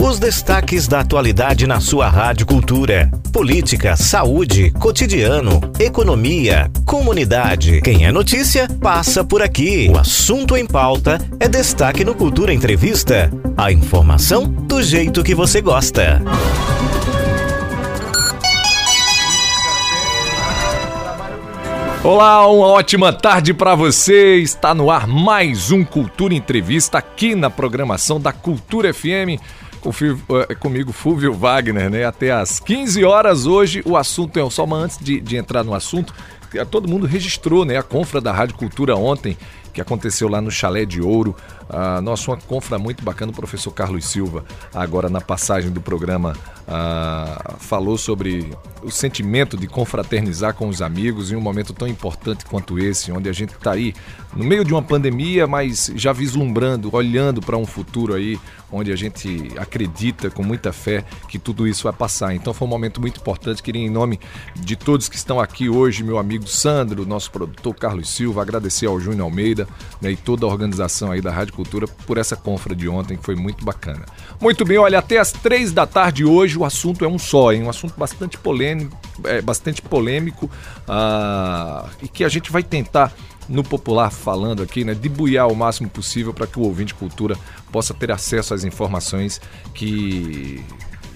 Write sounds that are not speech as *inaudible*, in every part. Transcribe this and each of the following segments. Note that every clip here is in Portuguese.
Os destaques da atualidade na sua Rádio Cultura. Política, saúde, cotidiano, economia, comunidade. Quem é notícia, passa por aqui. O assunto em pauta é destaque no Cultura Entrevista. A informação do jeito que você gosta. Olá, uma ótima tarde para você. Está no ar mais um Cultura Entrevista aqui na programação da Cultura FM. Eh, comigo, Fúvio Wagner, né? Até às 15 horas hoje. O assunto é só, mas antes de, de entrar no assunto, todo mundo registrou, né? A confra da Rádio Cultura ontem, que aconteceu lá no Chalé de Ouro. Ah, nossa, uma confra muito bacana. O professor Carlos Silva, agora na passagem do programa, ah, falou sobre o sentimento de confraternizar com os amigos em um momento tão importante quanto esse, onde a gente está aí no meio de uma pandemia, mas já vislumbrando, olhando para um futuro aí onde a gente acredita com muita fé que tudo isso vai passar. Então foi um momento muito importante. Queria, em nome de todos que estão aqui hoje, meu amigo Sandro, nosso produtor Carlos Silva, agradecer ao Júnior Almeida né, e toda a organização aí da Rádio Cultura por essa confra de ontem, que foi muito bacana. Muito bem, olha, até as três da tarde hoje o assunto é um só, hein? Um assunto bastante polêmico, é, bastante polêmico uh, e que a gente vai tentar no popular falando aqui, né, debuiar o máximo possível para que o ouvinte cultura possa ter acesso às informações que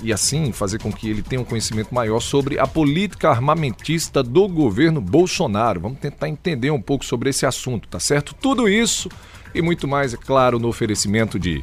e assim fazer com que ele tenha um conhecimento maior sobre a política armamentista do governo Bolsonaro. Vamos tentar entender um pouco sobre esse assunto, tá certo? Tudo isso e muito mais, é claro, no oferecimento de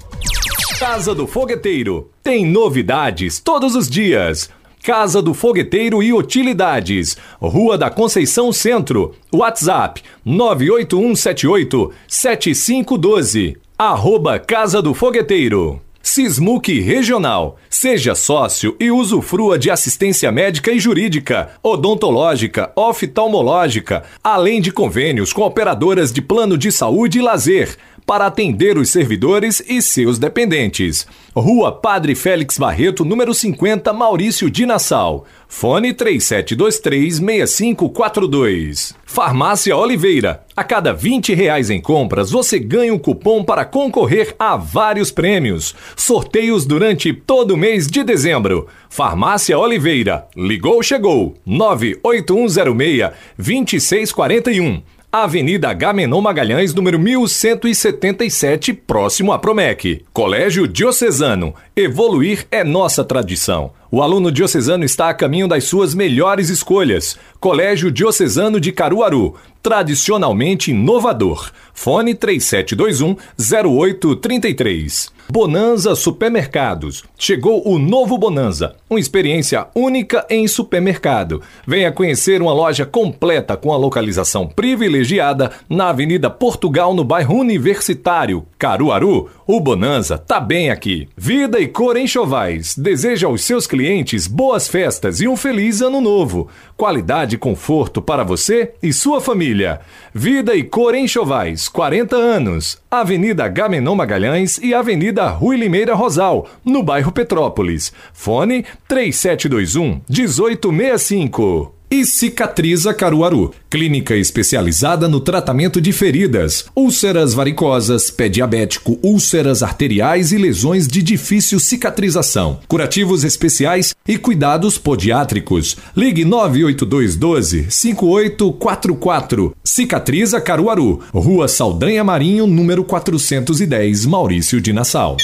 Casa do Fogueteiro. Tem novidades todos os dias. Casa do Fogueteiro e Utilidades, Rua da Conceição Centro, WhatsApp 98178 7512, arroba Casa do Fogueteiro. Sismuc Regional. Seja sócio e usufrua de assistência médica e jurídica, odontológica, oftalmológica, além de convênios com operadoras de plano de saúde e lazer para atender os servidores e seus dependentes. Rua Padre Félix Barreto, número 50, Maurício de Nassau. Fone 3723-6542. Farmácia Oliveira. A cada 20 reais em compras, você ganha um cupom para concorrer a vários prêmios. Sorteios durante todo o mês de dezembro. Farmácia Oliveira. Ligou, chegou. 98106 2641. Avenida Gamenon Magalhães, número 1177, próximo à Promec. Colégio Diocesano. Evoluir é nossa tradição. O aluno diocesano está a caminho das suas melhores escolhas. Colégio Diocesano de Caruaru, tradicionalmente inovador. Fone 3721 0833. Bonanza Supermercados. Chegou o novo Bonanza, uma experiência única em supermercado. Venha conhecer uma loja completa com a localização privilegiada na Avenida Portugal, no bairro Universitário, Caruaru. O Bonanza tá bem aqui. Vida e cor em Chovais deseja aos seus clientes boas festas e um feliz ano novo. Qualidade e conforto para você e sua família. Vida e cor em Chovais, 40 anos. Avenida Gamenon Magalhães e Avenida Rui Limeira Rosal, no bairro Petrópolis. Fone 3721 1865 e Cicatriza Caruaru, clínica especializada no tratamento de feridas, úlceras varicosas, pé diabético, úlceras arteriais e lesões de difícil cicatrização, curativos especiais e cuidados podiátricos. Ligue 98212 5844. Cicatriza Caruaru, Rua Saldanha Marinho, número 410, Maurício de Nassau.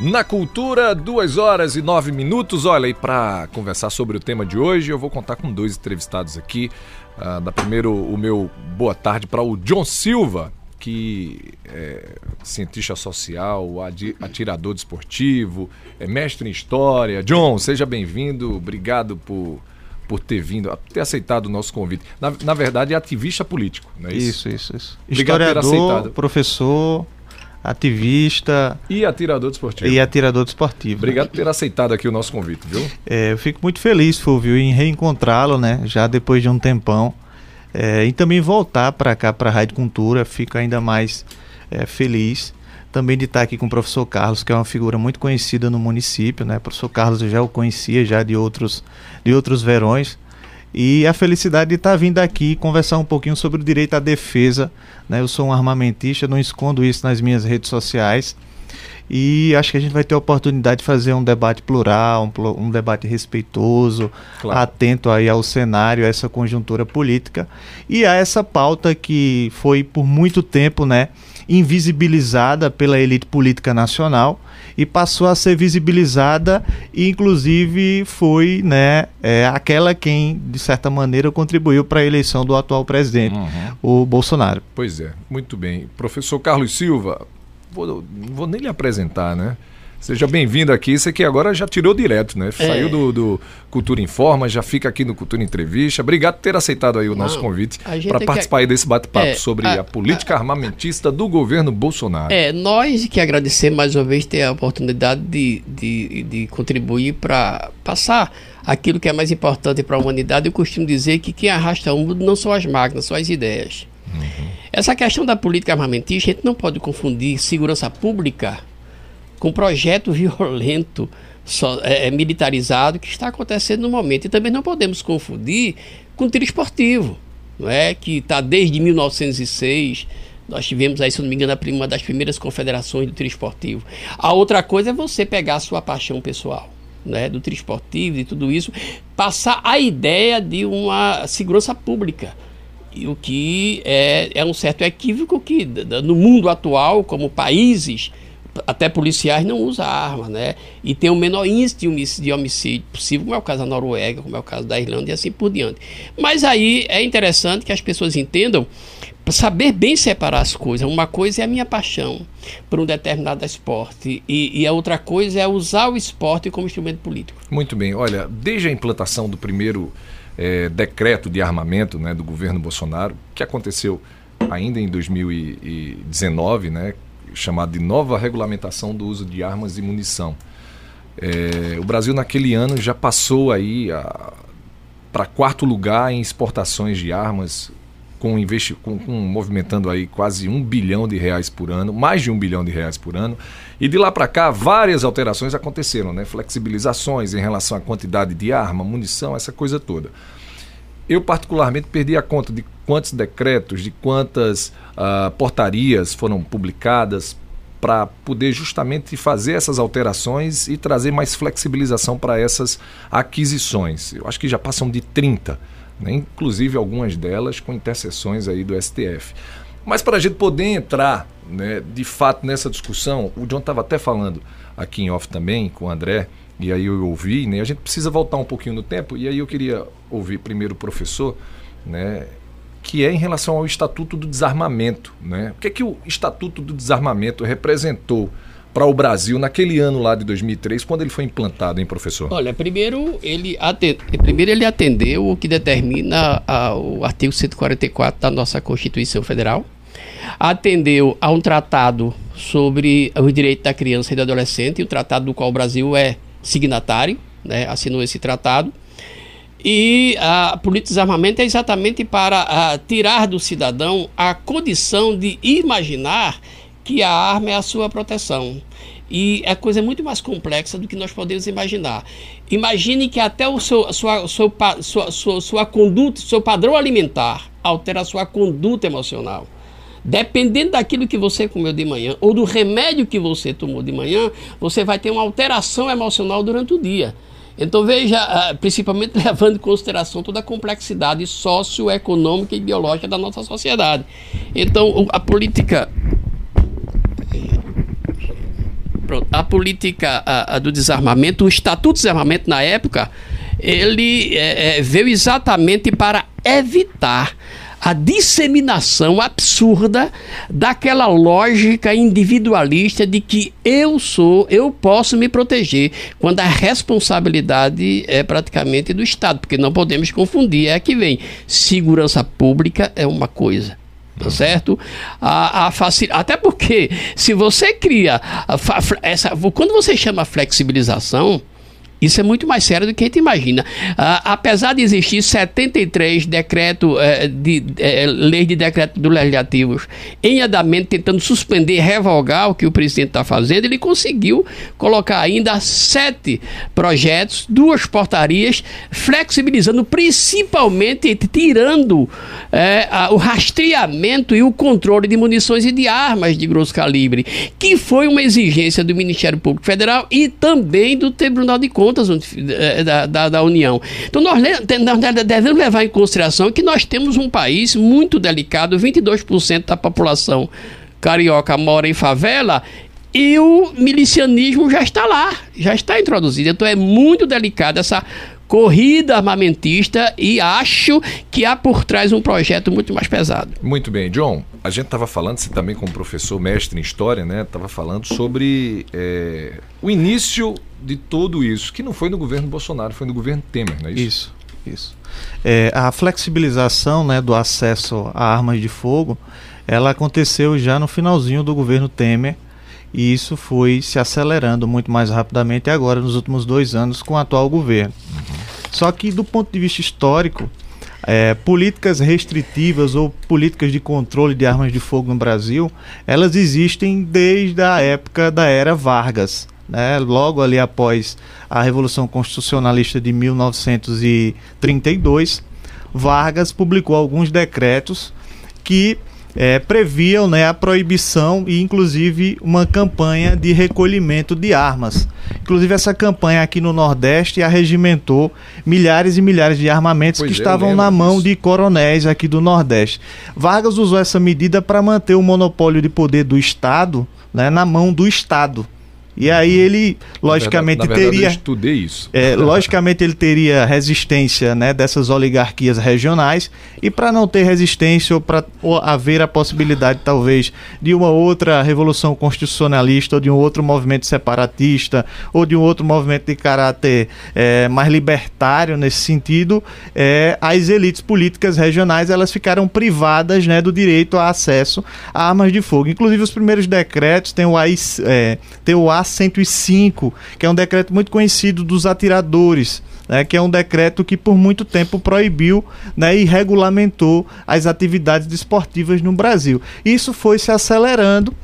Na Cultura, duas horas e nove minutos. Olha, e para conversar sobre o tema de hoje, eu vou contar com dois entrevistados aqui. Uh, da primeiro, o meu boa tarde para o John Silva, que é cientista social, atirador desportivo, é mestre em história. John, seja bem-vindo. Obrigado por por ter vindo, ter aceitado o nosso convite. Na, na verdade, é ativista político, não é isso? Isso, isso, isso. Obrigado Historiador, professor, ativista. E atirador desportivo. E atirador desportivo. Obrigado por ter aceitado aqui o nosso convite, viu? É, eu fico muito feliz, Fulvio, em reencontrá-lo, né? Já depois de um tempão. É, e também voltar para cá, para a Rádio Cultura. Fico ainda mais é, feliz também de estar aqui com o professor Carlos, que é uma figura muito conhecida no município, né? O professor Carlos eu já o conhecia já de outros, de outros verões. E a felicidade de estar vindo aqui conversar um pouquinho sobre o direito à defesa. Né? Eu sou um armamentista, não escondo isso nas minhas redes sociais. E acho que a gente vai ter a oportunidade de fazer um debate plural, um, um debate respeitoso, claro. atento aí ao cenário, a essa conjuntura política e a essa pauta que foi por muito tempo, né, invisibilizada pela elite política nacional e passou a ser visibilizada e inclusive foi né, é, aquela quem, de certa maneira, contribuiu para a eleição do atual presidente, uhum. o Bolsonaro. Pois é, muito bem. Professor Carlos Silva, vou, não vou nem lhe apresentar, né? Seja bem-vindo aqui. Você que agora já tirou direto, né? É. Saiu do, do, Cultura Informa, já fica aqui no Cultura Entrevista. Obrigado por ter aceitado aí o Não, nosso convite para participar aí desse bate-papo é, sobre a, a política a, armamentista do governo Bolsonaro. É, nós que agradecemos mais uma vez ter a oportunidade de, de, de contribuir para passar aquilo que é mais importante para a humanidade. Eu costumo dizer que quem arrasta o mundo não são as máquinas, são as ideias. Uhum. Essa questão da política armamentista, a gente não pode confundir segurança pública com projeto violento só, é, é, militarizado que está acontecendo no momento. E também não podemos confundir com tiro esportivo, não é? que está desde 1906. Nós tivemos aí, se não me engano, uma das primeiras confederações do tiro esportivo. A outra coisa é você pegar a sua paixão pessoal. Né, do tiro esportivo e tudo isso, passar a ideia de uma segurança pública. E o que é, é um certo equívoco que, no mundo atual, como países até policiais não usam arma, né? E tem o menor índice de homicídio, possível, como é o caso da Noruega, como é o caso da Irlanda e assim por diante. Mas aí é interessante que as pessoas entendam saber bem separar as coisas. Uma coisa é a minha paixão por um determinado esporte e, e, a outra coisa é usar o esporte como instrumento político. Muito bem. Olha, desde a implantação do primeiro é, decreto de armamento né, do governo Bolsonaro, que aconteceu ainda em 2019, né, chamado de nova regulamentação do uso de armas e munição. É, o Brasil naquele ano já passou aí para quarto lugar em exportações de armas, com, com, com, movimentando aí quase um bilhão de reais por ano, mais de um bilhão de reais por ano. E de lá para cá, várias alterações aconteceram, né? flexibilizações em relação à quantidade de arma, munição, essa coisa toda. Eu, particularmente, perdi a conta de quantos decretos, de quantas uh, portarias foram publicadas para poder justamente fazer essas alterações e trazer mais flexibilização para essas aquisições. Eu acho que já passam de 30, né? inclusive algumas delas com interseções aí do STF. Mas para a gente poder entrar né, de fato nessa discussão, o John estava até falando aqui em off também com o André, e aí eu ouvi, né? A gente precisa voltar um pouquinho no tempo, e aí eu queria ouvir primeiro o professor, né? Que é em relação ao Estatuto do Desarmamento, né? O que é que o Estatuto do Desarmamento representou para o Brasil naquele ano lá de 2003, quando ele foi implantado, hein, professor? Olha, primeiro ele, atende, primeiro ele atendeu o que determina a, o artigo 144 da nossa Constituição Federal, atendeu a um tratado sobre os direitos da criança e do adolescente, o tratado do qual o Brasil é signatário, né, assinou esse tratado. E a política de desarmamento é exatamente para a, tirar do cidadão a condição de imaginar que a arma é a sua proteção. E é coisa muito mais complexa do que nós podemos imaginar. Imagine que até o seu, sua, sua, sua, sua, sua conduta, seu padrão alimentar altera a sua conduta emocional. Dependendo daquilo que você comeu de manhã ou do remédio que você tomou de manhã, você vai ter uma alteração emocional durante o dia. Então veja, ah, principalmente *laughs* levando em consideração toda a complexidade socioeconômica e biológica da nossa sociedade. Então a política a política do desarmamento, o Estatuto de Desarmamento na época, ele é, é, veio exatamente para evitar a disseminação absurda daquela lógica individualista de que eu sou, eu posso me proteger, quando a responsabilidade é praticamente do Estado, porque não podemos confundir, é que vem. Segurança pública é uma coisa, tá certo? A, a facil... Até porque, se você cria essa, quando você chama flexibilização, Isso é muito mais sério do que a gente imagina. Ah, apesar de existir 73 decretos, eh, de, eh, leis de decreto do legislativos em andamento, tentando suspender, revogar o que o presidente está fazendo, ele conseguiu colocar ainda sete projetos, duas portarias, flexibilizando, principalmente tirando eh, o rastreamento e o controle de munições e de armas de grosso calibre, que foi uma exigência do Ministério Público Federal e também do Tribunal de Contas contas eh, da, da, da União. Então nós, nós devemos levar em consideração que nós temos um país muito delicado, 22% da população carioca mora em favela e o milicianismo já está lá, já está introduzido. Então é muito delicado essa corrida armamentista e acho que há por trás um projeto muito mais pesado. Muito bem, John. A gente estava falando, você também como professor mestre em história, né? Estava falando sobre é, o início de tudo isso, que não foi no governo Bolsonaro, foi no governo Temer, não é isso? Isso, isso. É, a flexibilização né, do acesso a armas de fogo, ela aconteceu já no finalzinho do governo Temer e isso foi se acelerando muito mais rapidamente agora nos últimos dois anos com o atual governo. Uhum. Só que do ponto de vista histórico, é, políticas restritivas ou políticas de controle de armas de fogo no Brasil, elas existem desde a época da era Vargas. Né? Logo ali após a Revolução Constitucionalista de 1932, Vargas publicou alguns decretos que é, previam né, a proibição e inclusive uma campanha de recolhimento de armas. Inclusive essa campanha aqui no Nordeste arregimentou milhares e milhares de armamentos pois que é, estavam na mão disso. de coronéis aqui do Nordeste. Vargas usou essa medida para manter o monopólio de poder do Estado né, na mão do Estado. E aí ele, logicamente, na verdade, na teria. Eu estudei isso. É, logicamente, ele teria resistência né, dessas oligarquias regionais. E para não ter resistência ou para haver a possibilidade, talvez, de uma outra revolução constitucionalista, ou de um outro movimento separatista, ou de um outro movimento de caráter é, mais libertário nesse sentido, é, as elites políticas regionais elas ficaram privadas né, do direito a acesso a armas de fogo. Inclusive, os primeiros decretos têm o, AI, é, tem o A 105, que é um decreto muito conhecido dos atiradores. Né, que é um decreto que por muito tempo proibiu né, e regulamentou as atividades desportivas no Brasil. Isso foi se acelerando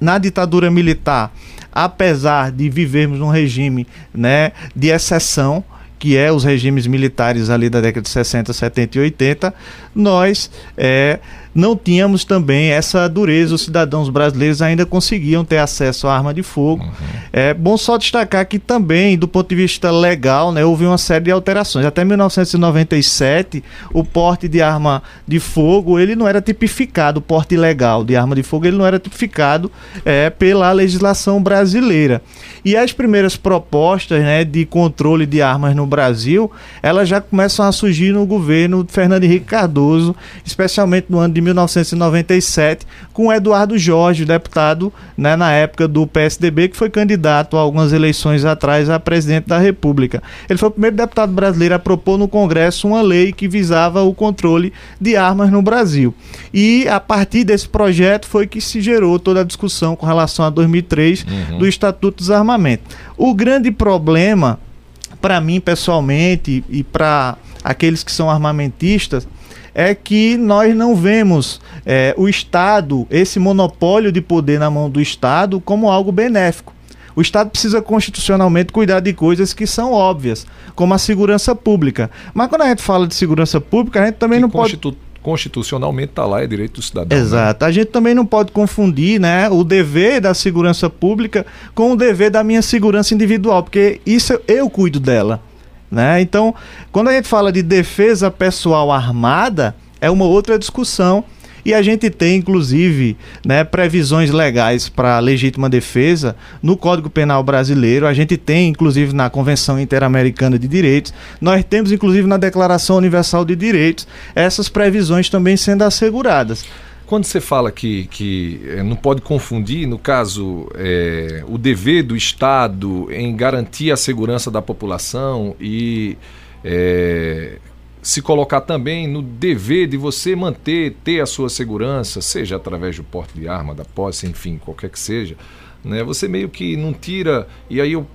na ditadura militar, apesar de vivermos num regime né, de exceção, que é os regimes militares ali da década de 60, 70 e 80, nós é, não tínhamos também essa dureza. Os cidadãos brasileiros ainda conseguiam ter acesso à arma de fogo. Uhum. É bom só destacar que também, do ponto de vista legal, né, houve uma série de alterações. Até 1997, o porte de arma de fogo ele não era tipificado, o porte legal de arma de fogo ele não era tipificado é, pela legislação brasileira. E as primeiras propostas né, de controle de armas no Brasil, elas já começam a surgir no governo Fernando Henrique Cardoso, especialmente no ano de 1997, com Eduardo Jorge, deputado né, na época do PSDB, que foi candidato a algumas eleições atrás a presidente da República. Ele foi o primeiro deputado brasileiro a propor no Congresso uma lei que visava o controle de armas no Brasil. E a partir desse projeto foi que se gerou toda a discussão com relação a 2003 uhum. do Estatuto dos Armamentos. O grande problema, para mim pessoalmente e para aqueles que são armamentistas, é que nós não vemos é, o Estado, esse monopólio de poder na mão do Estado, como algo benéfico. O Estado precisa constitucionalmente cuidar de coisas que são óbvias, como a segurança pública. Mas quando a gente fala de segurança pública, a gente também não pode constitucionalmente está lá, é direito do cidadão. Né? Exato. Né? A gente também não pode confundir né, o dever da segurança pública com o dever da minha segurança individual, porque isso eu cuido dela. Né? Então, quando a gente fala de defesa pessoal armada, é uma outra discussão. E a gente tem, inclusive, né, previsões legais para legítima defesa no Código Penal brasileiro. A gente tem, inclusive, na Convenção Interamericana de Direitos. Nós temos, inclusive, na Declaração Universal de Direitos, essas previsões também sendo asseguradas. Quando você fala que, que é, não pode confundir, no caso, é, o dever do Estado em garantir a segurança da população e é, se colocar também no dever de você manter, ter a sua segurança, seja através do porte de arma, da posse, enfim, qualquer que seja, né? Você meio que não tira, e aí eu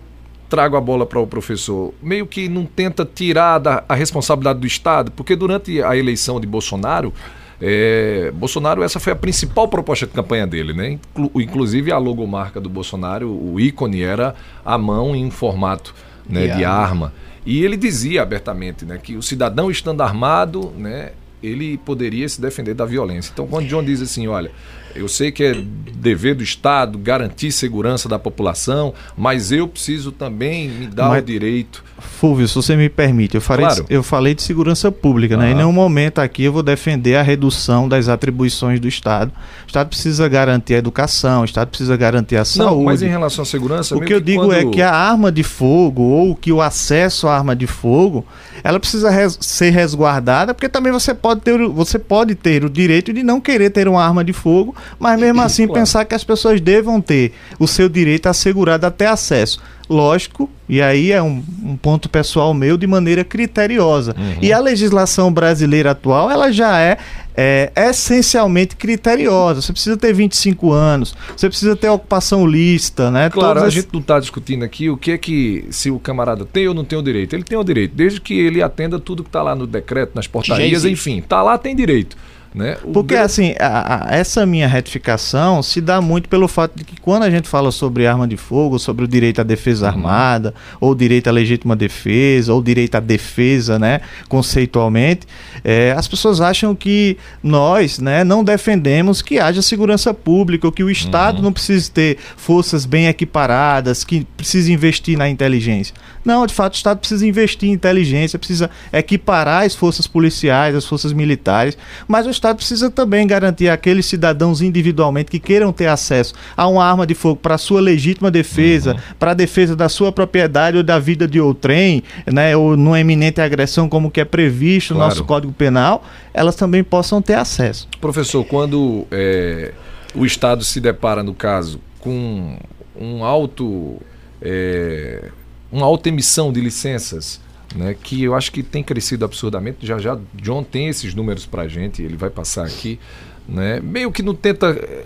trago a bola para o professor, meio que não tenta tirar da, a responsabilidade do Estado, porque durante a eleição de Bolsonaro, é, Bolsonaro, essa foi a principal proposta de campanha dele, né? Inclu, inclusive a logomarca do Bolsonaro, o ícone era a mão em formato né, de arma. arma. E ele dizia abertamente né, que o cidadão estando armado, né, ele poderia se defender da violência. Então, quando John diz assim, olha, eu sei que é dever do Estado garantir segurança da população, mas eu preciso também me dar mas, o direito. Fulvio, se você me permite, eu falei, claro. de, eu falei de segurança pública, né? Em nenhum momento aqui eu vou defender a redução das atribuições do Estado. O Estado precisa garantir a educação, o Estado precisa garantir a saúde. Não, mas em relação à segurança, o que eu digo é quando... é que a arma de fogo ou que o acesso à arma de fogo, ela precisa res ser resguardada, porque também você pode ter, você pode ter o direito de não querer ter uma arma de fogo mas mesmo assim claro. pensar que as pessoas devam ter o seu direito assegurado até acesso. Lógico, e aí é um, um ponto pessoal meu, de maneira criteriosa. Uhum. E a legislação brasileira atual, ela já é, é essencialmente criteriosa. Você precisa ter 25 anos, você precisa ter ocupação lista, né? Claro, Todas a as... gente não está discutindo aqui o que é que, se o camarada tem ou não tem o direito. Ele tem o direito, desde que ele atenda tudo que está lá no decreto, nas portarias, enfim, está lá, tem direito. Né? Porque assim, a, a, essa minha retificação se dá muito pelo fato de que quando a gente fala sobre arma de fogo, sobre o direito à defesa uhum. armada, ou direito à legítima defesa, ou direito à defesa, né, conceitualmente, é, as pessoas acham que nós, né, não defendemos que haja segurança pública, ou que o Estado uhum. não precise ter forças bem equiparadas, que precisa investir na inteligência. Não, de fato, o Estado precisa investir em inteligência, precisa equiparar as forças policiais, as forças militares, mas o Estado precisa também garantir àqueles cidadãos individualmente que queiram ter acesso a uma arma de fogo para sua legítima defesa, uhum. para a defesa da sua propriedade ou da vida de outrem, né, ou numa eminente agressão como que é previsto claro. no nosso Código Penal, elas também possam ter acesso. Professor, quando é, o Estado se depara, no caso, com um alto, é, uma alta emissão de licenças né, que eu acho que tem crescido absurdamente. Já já John tem esses números para a gente, ele vai passar aqui. Né, meio que não tenta. Eh,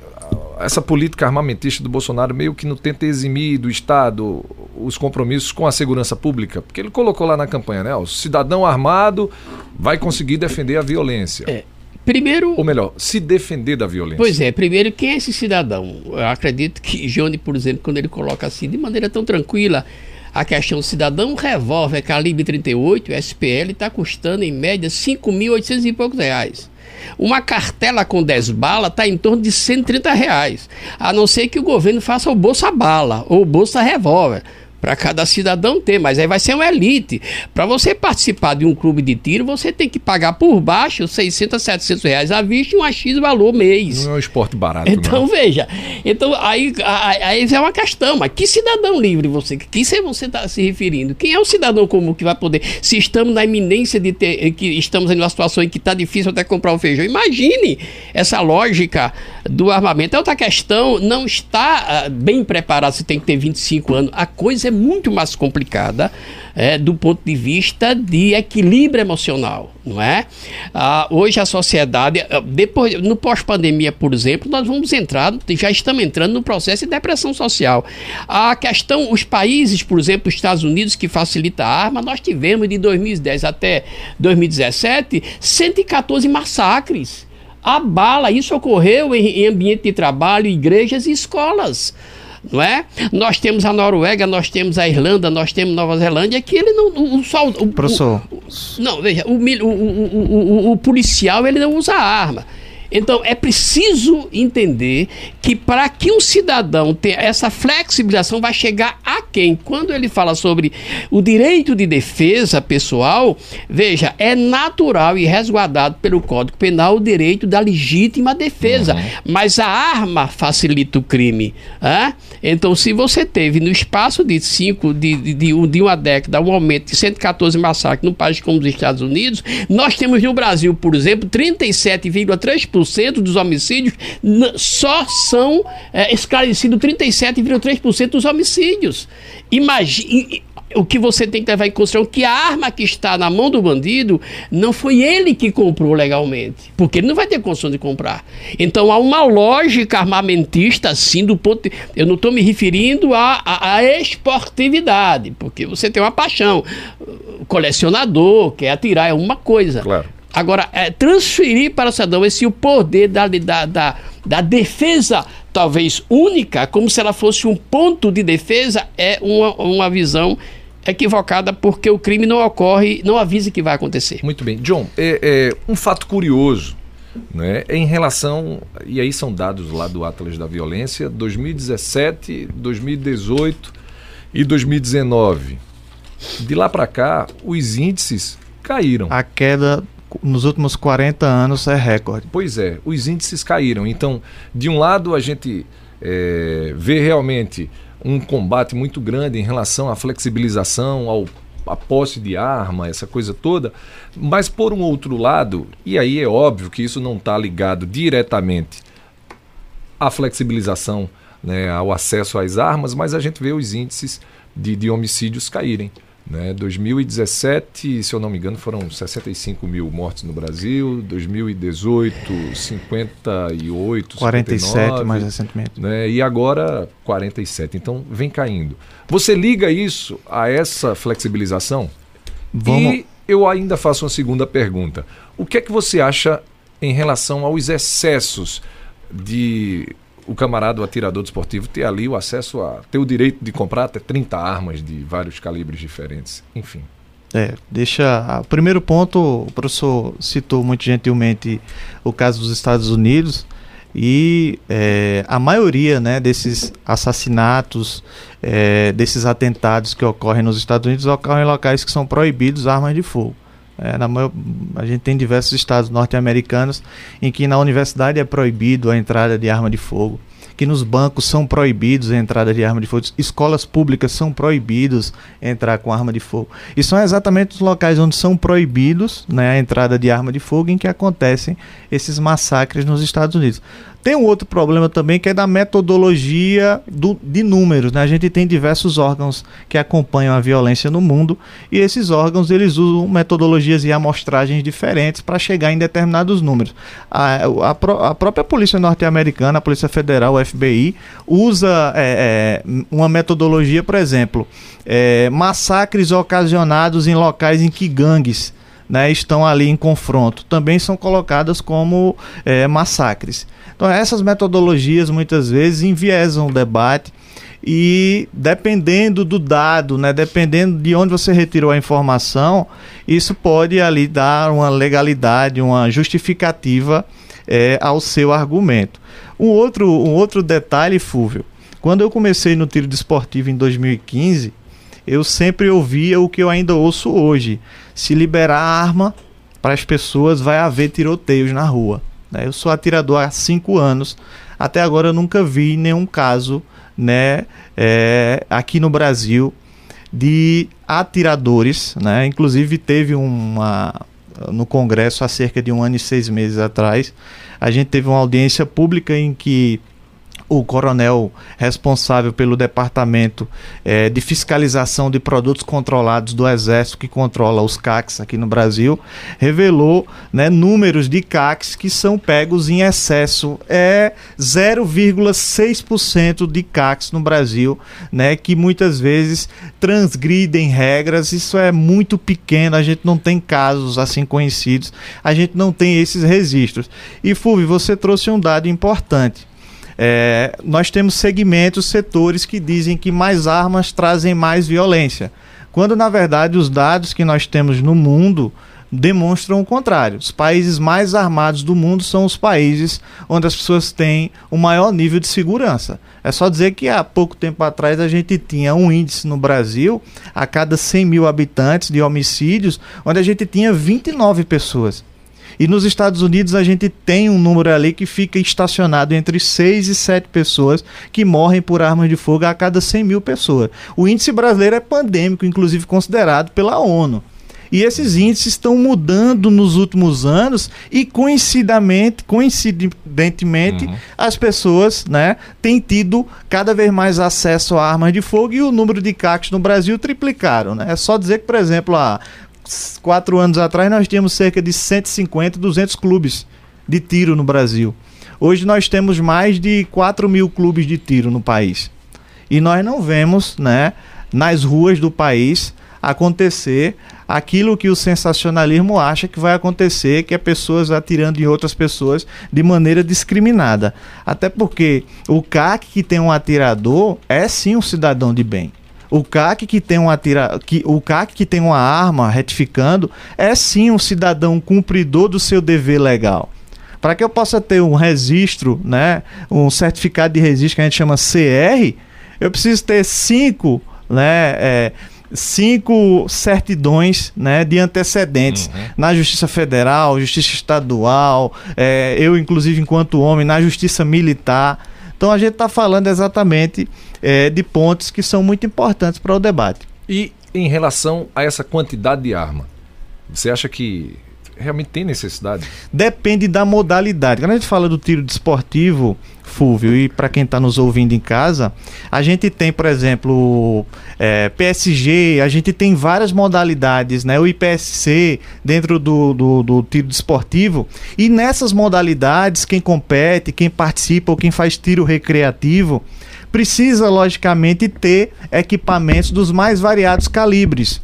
essa política armamentista do Bolsonaro meio que não tenta eximir do Estado os compromissos com a segurança pública, porque ele colocou lá na campanha, né? O cidadão armado vai conseguir defender a violência. É. Primeiro. Ou melhor, se defender da violência. Pois é, primeiro, quem é esse cidadão? Eu acredito que Johnny, por exemplo, quando ele coloca assim, de maneira tão tranquila, a questão cidadão, revólver calibre 38, SPL, está custando em média 5.800 e poucos reais. Uma cartela com 10 balas está em torno de 130 reais. A não ser que o governo faça o Bolsa Bala ou o Bolsa Revólver para cada cidadão ter, mas aí vai ser uma elite. Para você participar de um clube de tiro, você tem que pagar por baixo 600, 700 reais à vista e um X valor mês. Não é um esporte barato, Então, não. veja, então aí, aí é uma questão, mas que cidadão livre você, que você está se referindo? Quem é o cidadão comum que vai poder, se estamos na iminência de ter, que estamos em uma situação em que está difícil até comprar o feijão, imagine essa lógica do armamento. É outra questão, não está uh, bem preparado, se tem que ter 25 anos, a coisa é muito mais complicada é, do ponto de vista de equilíbrio emocional, não é? Ah, hoje a sociedade, ah, depois no pós-pandemia, por exemplo, nós vamos entrar, já estamos entrando no processo de depressão social. A questão, os países, por exemplo, os Estados Unidos que facilita a arma, nós tivemos de 2010 até 2017 114 massacres. A bala, isso ocorreu em, em ambiente de trabalho, igrejas e escolas não é? Nós temos a Noruega, nós temos a Irlanda, nós temos Nova Zelândia, que ele não. O, só, o, Professor. O, não, veja, o, o, o, policial ele não usa arma. Então é preciso entender que para que um cidadão tenha essa flexibilização vai chegar a quem? Quando ele fala sobre o direito de defesa pessoal, veja, é natural e resguardado pelo Código Penal o direito da legítima defesa, uhum. mas a arma facilita o crime. Né? Então, se você teve no espaço de cinco, de, de, de, de uma década, um aumento de 114 massacres no país como os Estados Unidos, nós temos no Brasil, por exemplo, 37,3% dos homicídios só são é, esclarecidos 37,3% dos homicídios. Imagine o que você tem que levar em consideração que a arma que está na mão do bandido não foi ele que comprou legalmente, porque ele não vai ter condição de comprar. Então há uma lógica armamentista assim do ponto. De, eu não estou me referindo à, à, à, esportividade, porque você tem uma paixão. O colecionador quer atirar é uma coisa. Claro. Agora, é, transferir para o cidadão esse o poder da, da, da, da defesa talvez única, como se ela fosse um ponto de defesa, é uma, uma visão equivocada porque o crime não ocorre, não avisa que vai acontecer. Muito bem. John, é, é um fato curioso né, em relação, e aí são dados lá do Atlas da Violência, 2017, 2018 e 2019. De lá para cá, os índices caíram. A queda nos últimos 40 anos é recorde. Pois é, os índices caíram. Então, de um lado, a gente é, vê realmente um combate muito grande em relação à flexibilização, ao a posse de arma, essa coisa toda. Mas por um outro lado, e aí é óbvio que isso não está ligado diretamente à flexibilização, né, ao acesso às armas, mas a gente vê os índices de, de homicídios caírem. Né? 2017, se eu não me engano, foram 65 mil mortes no Brasil. 2018, 58, 47 59, mais recentemente. Né? E agora 47. Então vem caindo. Você liga isso a essa flexibilização? Vamos... E eu ainda faço uma segunda pergunta. O que é que você acha em relação aos excessos de o camarada, o atirador desportivo, ter ali o acesso a ter o direito de comprar até 30 armas de vários calibres diferentes. Enfim. É, deixa. O primeiro ponto, o professor citou muito gentilmente o caso dos Estados Unidos e é, a maioria né, desses assassinatos, é, desses atentados que ocorrem nos Estados Unidos ocorrem em locais que são proibidos armas de fogo. É, na a gente tem diversos estados norte-americanos em que na universidade é proibido a entrada de arma de fogo, que nos bancos são proibidos a entrada de arma de fogo, escolas públicas são proibidos entrar com arma de fogo. E são exatamente os locais onde são proibidos né, a entrada de arma de fogo em que acontecem esses massacres nos Estados Unidos. Tem um outro problema também que é da metodologia do, de números. Né? A gente tem diversos órgãos que acompanham a violência no mundo e esses órgãos eles usam metodologias e amostragens diferentes para chegar em determinados números. A, a, a própria polícia norte-americana, a Polícia Federal, o FBI, usa é, é, uma metodologia, por exemplo, é, massacres ocasionados em locais em que gangues né, estão ali em confronto, também são colocadas como é, massacres. Então, essas metodologias muitas vezes enviesam o debate e dependendo do dado, né, dependendo de onde você retirou a informação, isso pode ali dar uma legalidade, uma justificativa é, ao seu argumento. Um outro, um outro detalhe, Fúvio, quando eu comecei no tiro desportivo em 2015, eu sempre ouvia o que eu ainda ouço hoje. Se liberar arma para as pessoas, vai haver tiroteios na rua. Né? Eu sou atirador há cinco anos. Até agora eu nunca vi nenhum caso né, é, aqui no Brasil de atiradores. Né? Inclusive teve uma no Congresso há cerca de um ano e seis meses atrás. A gente teve uma audiência pública em que o coronel responsável pelo departamento é, de fiscalização de produtos controlados do Exército, que controla os CACs aqui no Brasil, revelou né, números de CACs que são pegos em excesso. É 0,6% de CACs no Brasil, né, que muitas vezes transgridem regras. Isso é muito pequeno, a gente não tem casos assim conhecidos, a gente não tem esses registros. E Fulvio, você trouxe um dado importante. É, nós temos segmentos, setores que dizem que mais armas trazem mais violência, quando na verdade os dados que nós temos no mundo demonstram o contrário. Os países mais armados do mundo são os países onde as pessoas têm o maior nível de segurança. É só dizer que há pouco tempo atrás a gente tinha um índice no Brasil, a cada 100 mil habitantes de homicídios, onde a gente tinha 29 pessoas. E nos Estados Unidos a gente tem um número ali que fica estacionado entre 6 e 7 pessoas que morrem por armas de fogo a cada 100 mil pessoas. O índice brasileiro é pandêmico, inclusive considerado pela ONU. E esses índices estão mudando nos últimos anos e coincidentemente, coincidentemente uhum. as pessoas né, têm tido cada vez mais acesso a armas de fogo e o número de CACs no Brasil triplicaram. Né? É só dizer que, por exemplo, há quatro anos atrás nós tínhamos cerca de 150, 200 clubes de tiro no Brasil. Hoje nós temos mais de 4 mil clubes de tiro no país. E nós não vemos né, nas ruas do país acontecer aquilo que o sensacionalismo acha que vai acontecer, que é pessoas atirando em outras pessoas de maneira discriminada. Até porque o CAC que tem um atirador é sim um cidadão de bem. O CAC que tem um atira, que, o CAC que tem uma arma retificando é sim um cidadão cumpridor do seu dever legal. Para que eu possa ter um registro, né, um certificado de registro que a gente chama CR, eu preciso ter cinco, né, é, cinco certidões né, de antecedentes uhum. na Justiça Federal, Justiça Estadual, é, eu, inclusive, enquanto homem, na Justiça Militar. Então a gente está falando exatamente é, de pontos que são muito importantes para o debate. E em relação a essa quantidade de arma, você acha que realmente tem necessidade? Depende da modalidade. Quando a gente fala do tiro desportivo, Fúvio, e para quem está nos ouvindo em casa, a gente tem, por exemplo, é, PSG, a gente tem várias modalidades, né? O IPSC dentro do, do, do tiro desportivo. E nessas modalidades, quem compete, quem participa ou quem faz tiro recreativo, precisa, logicamente, ter equipamentos dos mais variados calibres.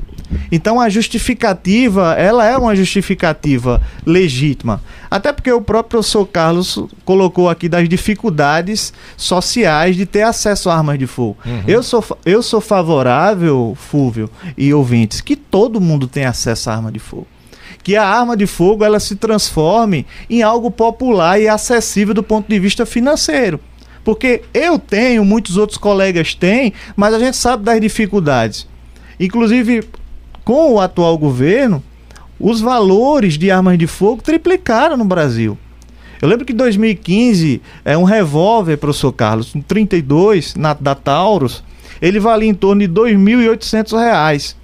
Então a justificativa, ela é uma justificativa legítima. Até porque o próprio professor Carlos colocou aqui das dificuldades sociais de ter acesso a armas de fogo. Uhum. Eu, sou, eu sou favorável, Fúvio e ouvintes, que todo mundo tenha acesso a arma de fogo que a arma de fogo ela se transforme em algo popular e acessível do ponto de vista financeiro. Porque eu tenho, muitos outros colegas têm, mas a gente sabe das dificuldades. Inclusive, com o atual governo, os valores de armas de fogo triplicaram no Brasil. Eu lembro que em 2015, é um revólver, professor Carlos, um 32 na, da Taurus, ele valia em torno de R$ 2.800.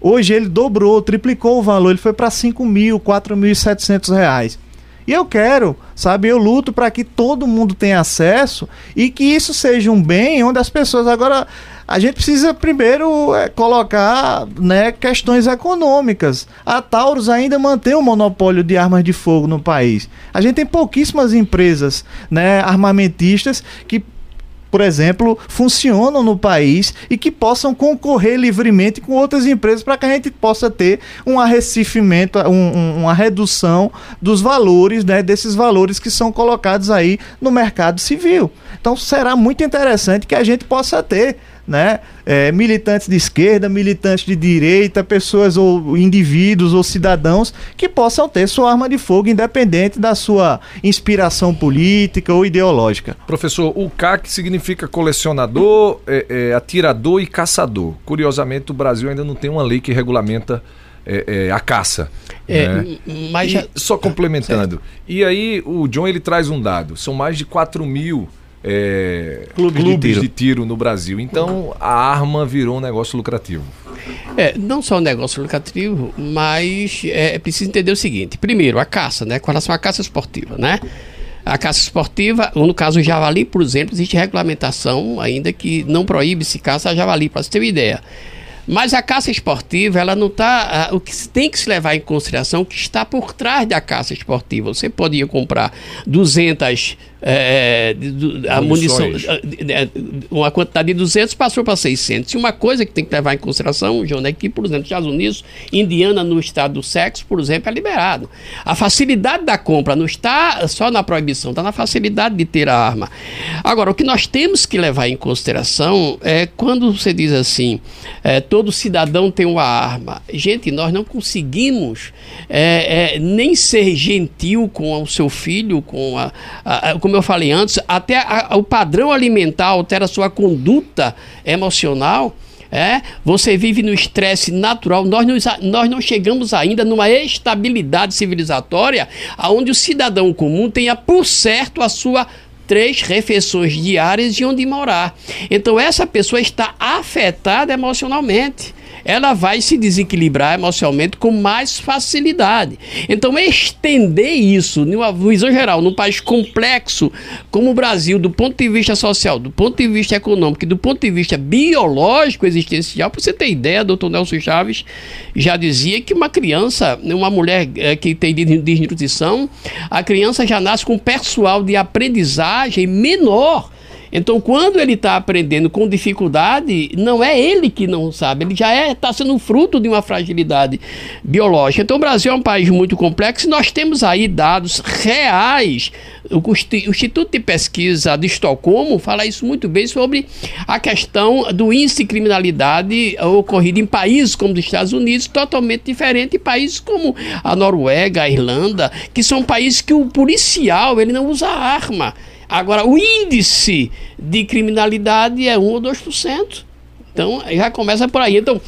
Hoje ele dobrou, triplicou o valor, ele foi para R$ 5.000, R$ 4.700. E eu quero, sabe, eu luto para que todo mundo tenha acesso e que isso seja um bem onde as pessoas agora a gente precisa primeiro é, colocar né, questões econômicas. A Taurus ainda mantém o monopólio de armas de fogo no país. A gente tem pouquíssimas empresas né, armamentistas que por exemplo, funcionam no país e que possam concorrer livremente com outras empresas para que a gente possa ter um arrecifimento, um, um, uma redução dos valores, né, desses valores que são colocados aí no mercado civil. Então será muito interessante que a gente possa ter né? É, militantes de esquerda, militantes de direita, pessoas ou indivíduos ou cidadãos que possam ter sua arma de fogo independente da sua inspiração política ou ideológica. Professor, o CAC significa colecionador, é, é, atirador e caçador. Curiosamente, o Brasil ainda não tem uma lei que regulamenta é, é, a caça. É, né? mas já... Só complementando. E aí, o John ele traz um dado: são mais de 4 mil é, clubes, clubes de, tiro. de, tiro. no Brasil. Então a arma virou um negócio lucrativo. É, não só um negócio lucrativo, mas é, é preciso entender o seguinte: primeiro, a caça, né? Com relação à caça esportiva, né? A caça esportiva, no caso o javali, por exemplo, existe regulamentação ainda que não proíbe-se caça a javali, para você ter uma ideia. Mas a caça esportiva, ela não está. O que tem que se levar em consideração o que está por trás da caça esportiva. Você podia comprar 200 é, de, a munição, uma quantidade de 200 passou para 600. E uma coisa que tem que levar em consideração, João, é que, por exemplo, nos Estados Unidos, Indiana, no estado do sexo, por exemplo, é liberado. A facilidade da compra não está só na proibição, está na facilidade de ter a arma. Agora, o que nós temos que levar em consideração é quando você diz assim, é, todo cidadão tem uma arma. Gente, nós não conseguimos é, é, nem ser gentil com o seu filho, com a, a, como eu falei antes, até a, o padrão alimentar altera a sua conduta emocional. É, você vive no estresse natural. Nós não, nós não chegamos ainda numa estabilidade civilizatória onde o cidadão comum tenha por certo a sua três refeições diárias de onde morar. Então essa pessoa está afetada emocionalmente ela vai se desequilibrar emocionalmente com mais facilidade. Então, estender isso, numa visão geral, num país complexo como o Brasil, do ponto de vista social, do ponto de vista econômico e do ponto de vista biológico existencial, para você ter ideia, doutor Nelson Chaves já dizia que uma criança, uma mulher é, que tem desnutrição, a criança já nasce com um persual de aprendizagem menor então, quando ele está aprendendo com dificuldade, não é ele que não sabe, ele já está é, tá sendo fruto de uma fragilidade biológica. Então, o Brasil é um país muito complexo e nós temos aí dados reais. O Instituto de Pesquisa de Estocolmo fala isso muito bem sobre a questão do índice de criminalidade ocorrido em países como os Estados Unidos, totalmente diferente de países como a Noruega, a Irlanda, que são países que o policial ele não usa arma. Agora, o índice de criminalidade é 1 ou 2%. Então, já começa por aí. Então,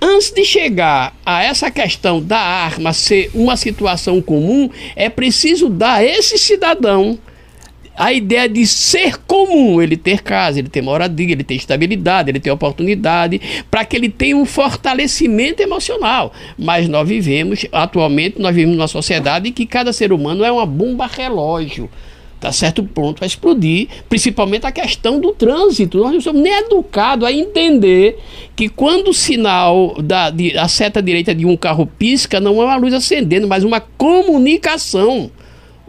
antes de chegar a essa questão da arma ser uma situação comum, é preciso dar a esse cidadão a ideia de ser comum, ele ter casa, ele ter moradia, ele ter estabilidade, ele ter oportunidade, para que ele tenha um fortalecimento emocional. Mas nós vivemos, atualmente, nós vivemos numa sociedade que cada ser humano é uma bomba relógio tá certo ponto vai explodir, principalmente a questão do trânsito. Nós não somos nem educados a entender que quando o sinal da de, a seta direita de um carro pisca, não é uma luz acendendo, mas uma comunicação.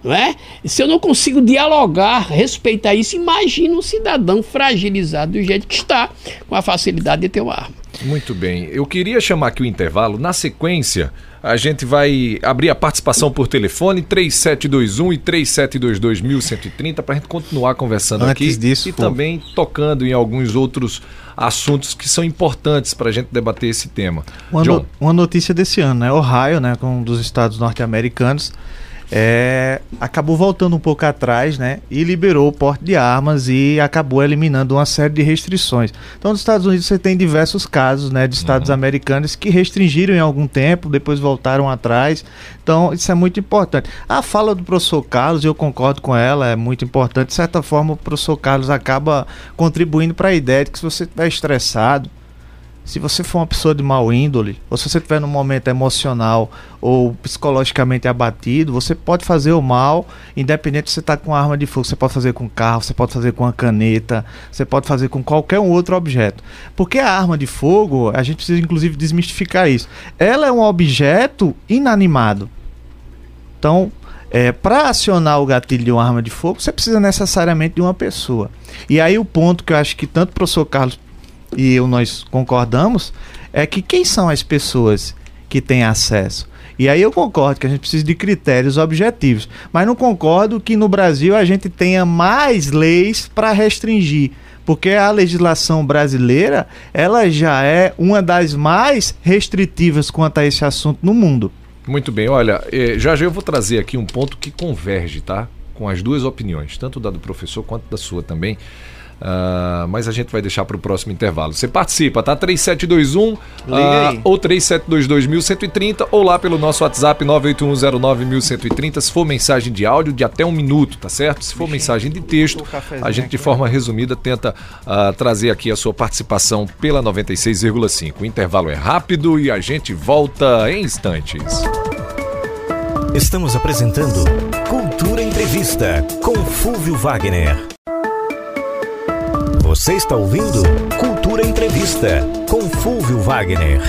Não é? Se eu não consigo dialogar, respeitar isso, imagina um cidadão fragilizado do jeito que está, com a facilidade de ter uma arma. Muito bem. Eu queria chamar aqui o intervalo. Na sequência, a gente vai abrir a participação por telefone 3721 e 3722 1130 para a gente continuar conversando Antes aqui disso, e pô. também tocando em alguns outros assuntos que são importantes para a gente debater esse tema. Uma, no, uma notícia desse ano, né? Ohio, né, com um dos estados norte-americanos, é, acabou voltando um pouco atrás, né? E liberou o porte de armas e acabou eliminando uma série de restrições. Então, nos Estados Unidos você tem diversos casos, né, de estados uhum. americanos que restringiram em algum tempo, depois voltaram atrás. Então, isso é muito importante. A fala do professor Carlos, eu concordo com ela, é muito importante. De certa forma, o professor Carlos acaba contribuindo para a ideia de que se você estiver estressado, se você for uma pessoa de mau índole, ou se você estiver num momento emocional ou psicologicamente abatido, você pode fazer o mal, independente se você está com arma de fogo. Você pode fazer com carro, você pode fazer com uma caneta, você pode fazer com qualquer outro objeto. Porque a arma de fogo, a gente precisa inclusive desmistificar isso. Ela é um objeto inanimado. Então, é, para acionar o gatilho de uma arma de fogo, você precisa necessariamente de uma pessoa. E aí o ponto que eu acho que tanto o professor Carlos e eu, nós concordamos, é que quem são as pessoas que têm acesso? E aí eu concordo que a gente precisa de critérios objetivos, mas não concordo que no Brasil a gente tenha mais leis para restringir, porque a legislação brasileira, ela já é uma das mais restritivas quanto a esse assunto no mundo. Muito bem, olha, eh, já já eu vou trazer aqui um ponto que converge, tá? Com as duas opiniões, tanto da do professor quanto da sua também. Uh, mas a gente vai deixar para o próximo intervalo. Você participa, tá? 3721 uh, ah, ou 3722 ou lá pelo nosso WhatsApp 981091130 se for mensagem de áudio de até um minuto, tá certo? Se for mensagem de texto, a gente de forma resumida tenta uh, trazer aqui a sua participação pela 96,5. O intervalo é rápido e a gente volta em instantes. Estamos apresentando Cultura Entrevista com Fúvio Wagner. Você está ouvindo Cultura Entrevista com Fulvio Wagner.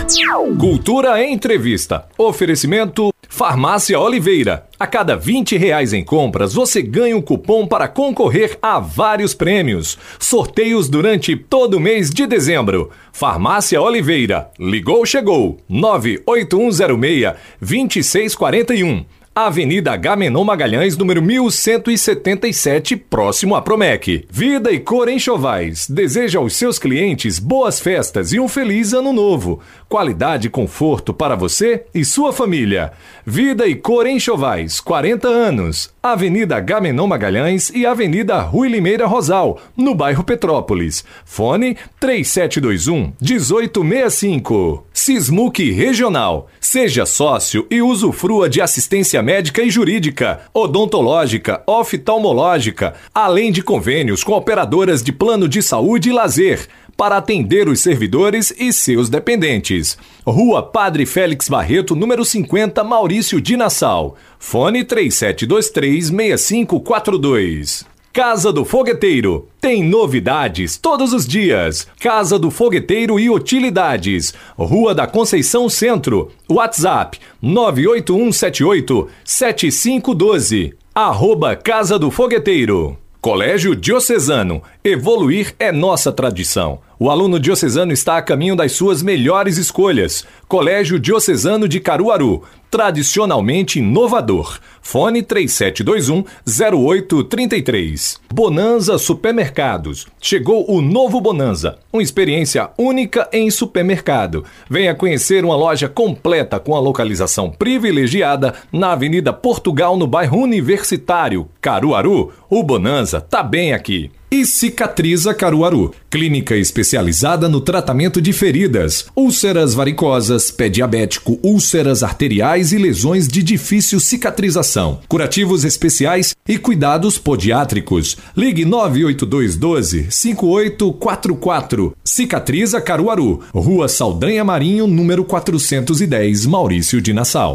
Cultura Entrevista. Oferecimento Farmácia Oliveira. A cada 20 reais em compras, você ganha um cupom para concorrer a vários prêmios. Sorteios durante todo o mês de dezembro. Farmácia Oliveira. Ligou, chegou. 98106 2641. Avenida Gamenon Magalhães, número 1177, próximo a Promec. Vida e Cor Enxovais deseja aos seus clientes boas festas e um feliz ano novo. Qualidade e conforto para você e sua família. Vida e Cor Enxovais, 40 anos. Avenida Gamenon Magalhães e Avenida Rui Limeira Rosal, no bairro Petrópolis. Fone 3721 1865. Sismuc Regional. Seja sócio e usufrua de assistência médica e jurídica, odontológica, oftalmológica, além de convênios com operadoras de plano de saúde e lazer para atender os servidores e seus dependentes. Rua Padre Félix Barreto, número 50, Maurício de Nassau. Fone 37236542. Casa do Fogueteiro. Tem novidades todos os dias. Casa do Fogueteiro e Utilidades. Rua da Conceição Centro. WhatsApp 98178 7512. Arroba Casa do Fogueteiro. Colégio Diocesano. Evoluir é nossa tradição. O aluno diocesano está a caminho das suas melhores escolhas. Colégio Diocesano de Caruaru. Tradicionalmente inovador. Fone 3721-0833. Bonanza Supermercados. Chegou o novo Bonanza. Uma experiência única em supermercado. Venha conhecer uma loja completa com a localização privilegiada na Avenida Portugal, no bairro Universitário, Caruaru. O Bonanza tá bem aqui e Cicatriza Caruaru, clínica especializada no tratamento de feridas, úlceras varicosas, pé diabético, úlceras arteriais e lesões de difícil cicatrização, curativos especiais e cuidados podiátricos. Ligue 98212 5844. Cicatriza Caruaru, Rua Saldanha Marinho, número 410, Maurício de Nassau.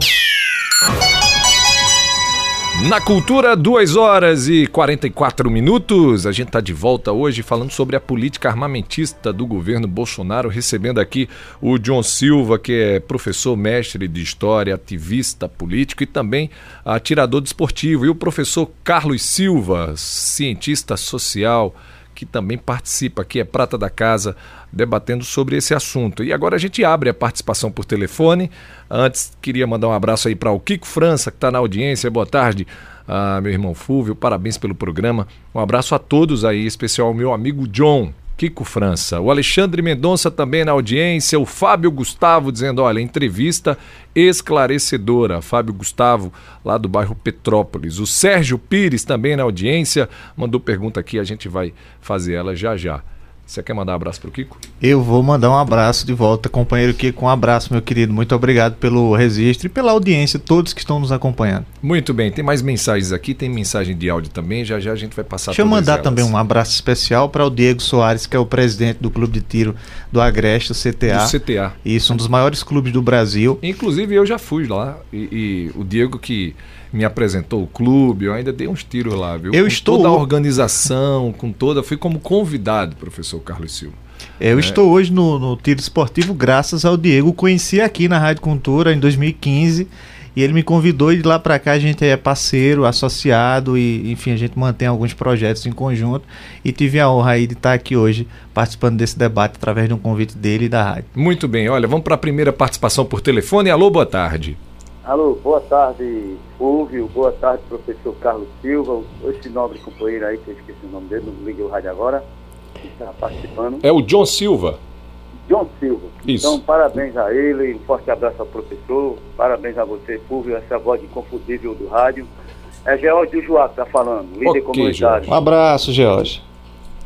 Na Cultura, 2 horas e 44 minutos. A gente está de volta hoje falando sobre a política armamentista do governo Bolsonaro, recebendo aqui o John Silva, que é professor mestre de história, ativista político e também atirador desportivo, e o professor Carlos Silva, cientista social que também participa aqui, é prata da casa, debatendo sobre esse assunto. E agora a gente abre a participação por telefone. Antes, queria mandar um abraço aí para o Kiko França, que está na audiência. Boa tarde, ah, meu irmão Fúvio. Parabéns pelo programa. Um abraço a todos aí, especial ao meu amigo John, Kiko França. O Alexandre Mendonça também na audiência. O Fábio Gustavo dizendo: olha, entrevista esclarecedora. Fábio Gustavo, lá do bairro Petrópolis. O Sérgio Pires também na audiência. Mandou pergunta aqui, a gente vai fazer ela já já. Você quer mandar um abraço para o Kiko? Eu vou mandar um abraço de volta, companheiro Kiko. Um abraço, meu querido. Muito obrigado pelo registro e pela audiência, todos que estão nos acompanhando. Muito bem, tem mais mensagens aqui, tem mensagem de áudio também. Já já a gente vai passar Deixa eu mandar elas. também um abraço especial para o Diego Soares, que é o presidente do Clube de Tiro do Agreste, o CTA. Do CTA. Isso, um dos maiores clubes do Brasil. Inclusive, eu já fui lá e, e o Diego que me apresentou o clube, eu ainda dei uns tiros lá, viu? Eu com estou... toda a organização, com toda, fui como convidado, professor Carlos Silva. Eu é. estou hoje no, no tiro esportivo graças ao Diego, conheci aqui na Rádio Cultura em 2015 e ele me convidou e de lá para cá a gente é parceiro, associado e enfim, a gente mantém alguns projetos em conjunto e tive a honra aí de estar aqui hoje participando desse debate através de um convite dele e da rádio. Muito bem, olha, vamos para a primeira participação por telefone. Alô, boa tarde. Alô, boa tarde, Fúvio, boa tarde, professor Carlos Silva, esse nobre companheiro aí, que eu esqueci o nome dele, não liguei o rádio agora, que está participando. É o John Silva. John Silva. Isso. Então, parabéns a ele, um forte abraço ao professor, parabéns a você, Fúvio, essa voz inconfundível do rádio. É George Joá que está falando, líder okay, comunitário. Um abraço, George.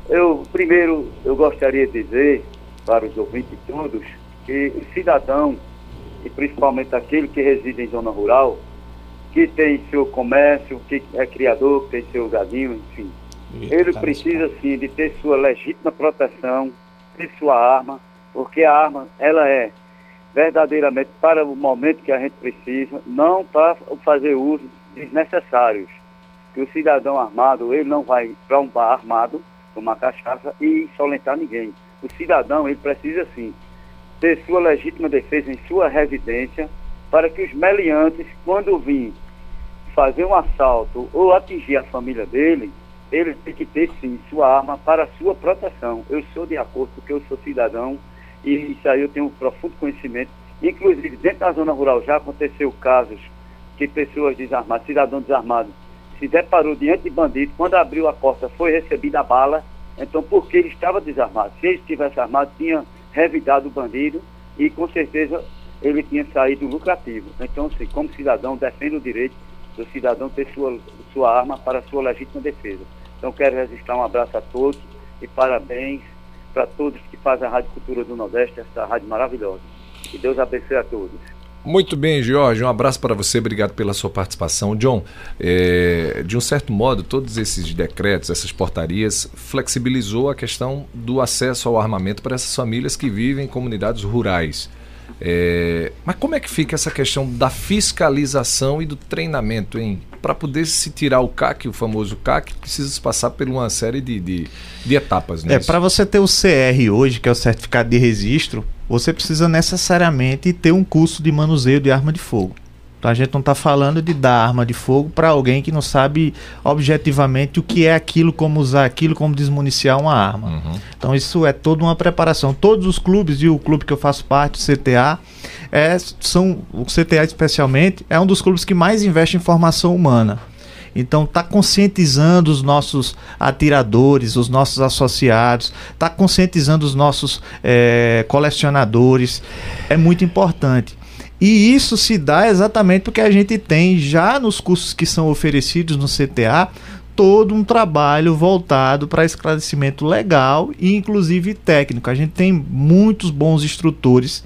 Eu, primeiro, eu gostaria de dizer para os ouvintes todos que o cidadão e principalmente aquele que reside em zona rural, que tem seu comércio, que é criador, que tem seu gadinho, enfim. Ele precisa sim de ter sua legítima proteção, ter sua arma, porque a arma ela é verdadeiramente para o momento que a gente precisa, não para fazer uso desnecessários. Que o cidadão armado, ele não vai para um bar armado, tomar cachaça e insolentar ninguém. O cidadão, ele precisa sim ter sua legítima defesa em sua residência, para que os meliantes, quando vir fazer um assalto ou atingir a família dele, ele tem que ter sim sua arma para sua proteção. Eu sou de acordo porque eu sou cidadão e isso aí eu tenho um profundo conhecimento. Inclusive, dentro da zona rural já aconteceu casos que pessoas desarmadas, cidadão desarmado, se deparou diante de bandido, quando abriu a porta foi recebida a bala, então porque ele estava desarmado. Se ele estivesse armado, tinha revidado o bandido e com certeza ele tinha saído lucrativo. Então, assim, como cidadão, defendo o direito do cidadão ter sua, sua arma para sua legítima defesa. Então, quero registrar um abraço a todos e parabéns para todos que fazem a Rádio Cultura do Nordeste, essa rádio maravilhosa. Que Deus abençoe a todos. Muito bem, Jorge. Um abraço para você, obrigado pela sua participação. John, é, de um certo modo, todos esses decretos, essas portarias, flexibilizou a questão do acesso ao armamento para essas famílias que vivem em comunidades rurais. É, mas como é que fica essa questão da fiscalização e do treinamento, hein? Para poder se tirar o CAC, o famoso CAC, precisa passar por uma série de, de, de etapas, né? É, para você ter o CR hoje, que é o certificado de registro, você precisa necessariamente ter um curso de manuseio de arma de fogo. Então a gente não está falando de dar arma de fogo para alguém que não sabe objetivamente o que é aquilo, como usar aquilo, como desmuniciar uma arma. Uhum. Então isso é toda uma preparação. Todos os clubes e o clube que eu faço parte, o CTA, é, são o CTA especialmente é um dos clubes que mais investe em formação humana. Então, está conscientizando os nossos atiradores, os nossos associados, está conscientizando os nossos é, colecionadores. É muito importante. E isso se dá exatamente porque a gente tem já nos cursos que são oferecidos no CTA todo um trabalho voltado para esclarecimento legal e inclusive técnico. A gente tem muitos bons instrutores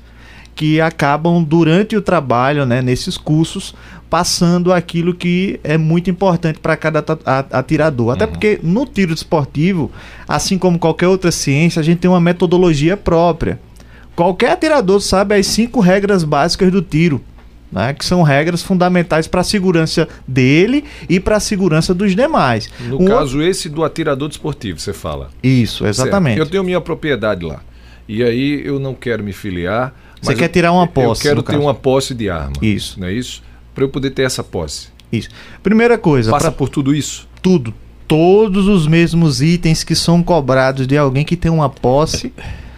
que acabam durante o trabalho, né, nesses cursos, passando aquilo que é muito importante para cada atirador. Até uhum. porque no tiro esportivo, assim como qualquer outra ciência, a gente tem uma metodologia própria. Qualquer atirador sabe as cinco regras básicas do tiro. Né, que são regras fundamentais para a segurança dele e para a segurança dos demais. No um caso, esse do atirador desportivo, você fala. Isso, exatamente. Certo. Eu tenho minha propriedade lá. E aí eu não quero me filiar. Você quer tirar uma posse? Eu quero ter caso. uma posse de arma. Isso. Não é isso? para eu poder ter essa posse? Isso. Primeira coisa. Passa pra... por tudo isso? Tudo. Todos os mesmos itens que são cobrados de alguém que tem uma posse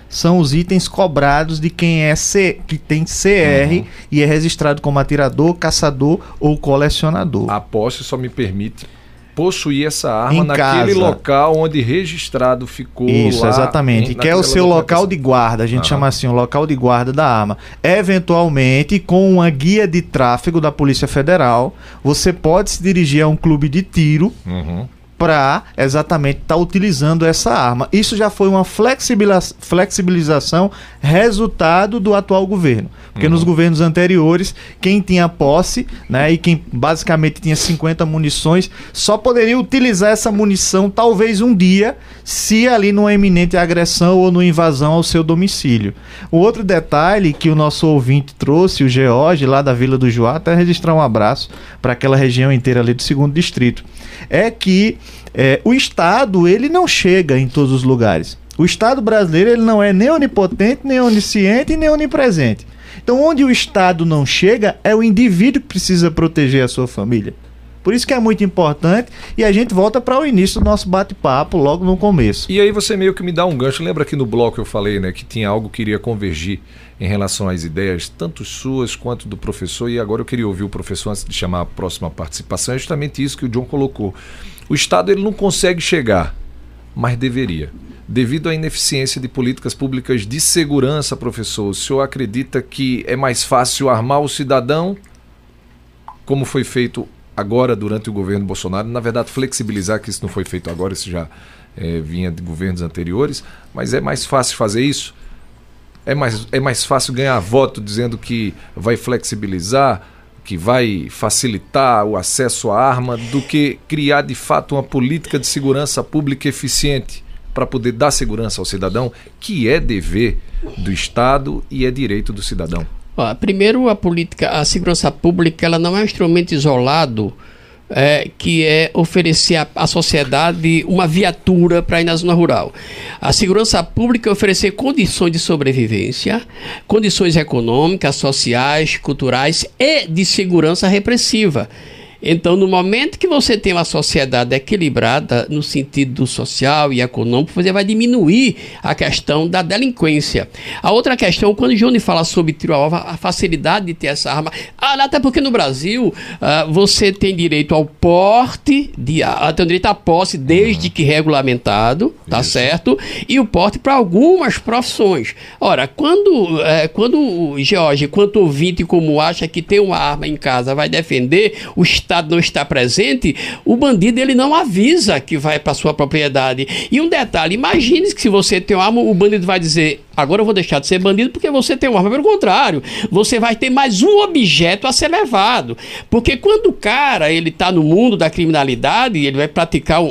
são os itens cobrados de quem é C, que tem CR uhum. e é registrado como atirador, caçador ou colecionador. A posse só me permite possuir essa arma em naquele casa. local onde registrado ficou. Isso, exatamente. Em, que é o seu local de guarda, a gente chama assim, o local de guarda da arma. Eventualmente, com uma guia de tráfego da Polícia Federal, você pode se dirigir a um clube de tiro. Uhum para exatamente estar tá utilizando essa arma. Isso já foi uma flexibilização resultado do atual governo. Porque uhum. nos governos anteriores, quem tinha posse, né, e quem basicamente tinha 50 munições, só poderia utilizar essa munição talvez um dia, se ali numa iminente agressão ou numa invasão ao seu domicílio. O outro detalhe que o nosso ouvinte trouxe, o George, lá da Vila do Joá, até registrar um abraço para aquela região inteira ali do segundo distrito, é que é, o Estado ele não chega em todos os lugares. O Estado brasileiro ele não é nem onipotente, nem onisciente, nem onipresente. Então, onde o Estado não chega, é o indivíduo que precisa proteger a sua família. Por isso que é muito importante e a gente volta para o início do nosso bate-papo logo no começo. E aí você meio que me dá um gancho. Lembra que no bloco eu falei, né, que tinha algo que iria convergir em relação às ideias, tanto suas quanto do professor, e agora eu queria ouvir o professor antes de chamar a próxima participação. É justamente isso que o John colocou. O Estado ele não consegue chegar, mas deveria. Devido à ineficiência de políticas públicas de segurança, professor, o senhor acredita que é mais fácil armar o cidadão, como foi feito agora durante o governo Bolsonaro? Na verdade, flexibilizar, que isso não foi feito agora, isso já é, vinha de governos anteriores, mas é mais fácil fazer isso? É mais, é mais fácil ganhar voto dizendo que vai flexibilizar? Que vai facilitar o acesso à arma do que criar de fato uma política de segurança pública eficiente para poder dar segurança ao cidadão, que é dever do Estado e é direito do cidadão. primeiro, a política, a segurança pública, ela não é um instrumento isolado é, que é oferecer à, sociedade uma viatura para ir na zona rural. A segurança pública é oferecer condições de sobrevivência, condições econômicas, sociais, culturais e de segurança repressiva. Então, no momento que você tem uma sociedade equilibrada no sentido social e econômico, você vai diminuir a questão da delinquência. A outra questão, quando o Johnny fala sobre tiro alvo, a facilidade de ter essa arma, ah, até porque no Brasil uh, você tem direito ao porte, de, uh, tem direito à posse desde uhum. que regulamentado, tá Isso. certo? E o porte para algumas profissões. Ora, quando, uh, quando o George, quanto ouvinte como acha que tem uma arma em casa vai defender, o Estado não está presente, o bandido ele não avisa que vai para sua propriedade. E um detalhe, imagine que se você tem uma arma, o bandido vai dizer agora eu vou deixar de ser bandido porque você tem uma arma. Pelo contrário, você vai ter mais um objeto a ser levado. Porque quando o cara ele está no mundo da criminalidade, ele vai praticar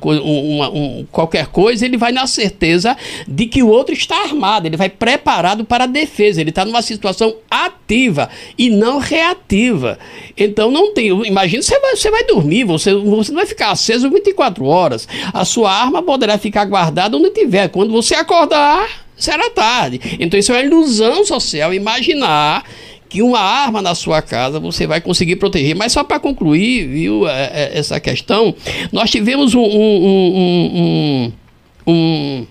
coisa, uma, um, qualquer coisa, ele vai na certeza de que o outro está armado, ele vai preparado para a defesa, ele está numa situação ativa e não reativa. Então não tem. Imagina, você vai, você vai dormir, você, você não vai ficar aceso 24 horas. A sua arma poderá ficar guardada onde tiver. Quando você acordar, será tarde. Então isso é uma ilusão social imaginar que uma arma na sua casa você vai conseguir proteger. Mas só para concluir, viu, é, é, essa questão, nós tivemos um, um, um, um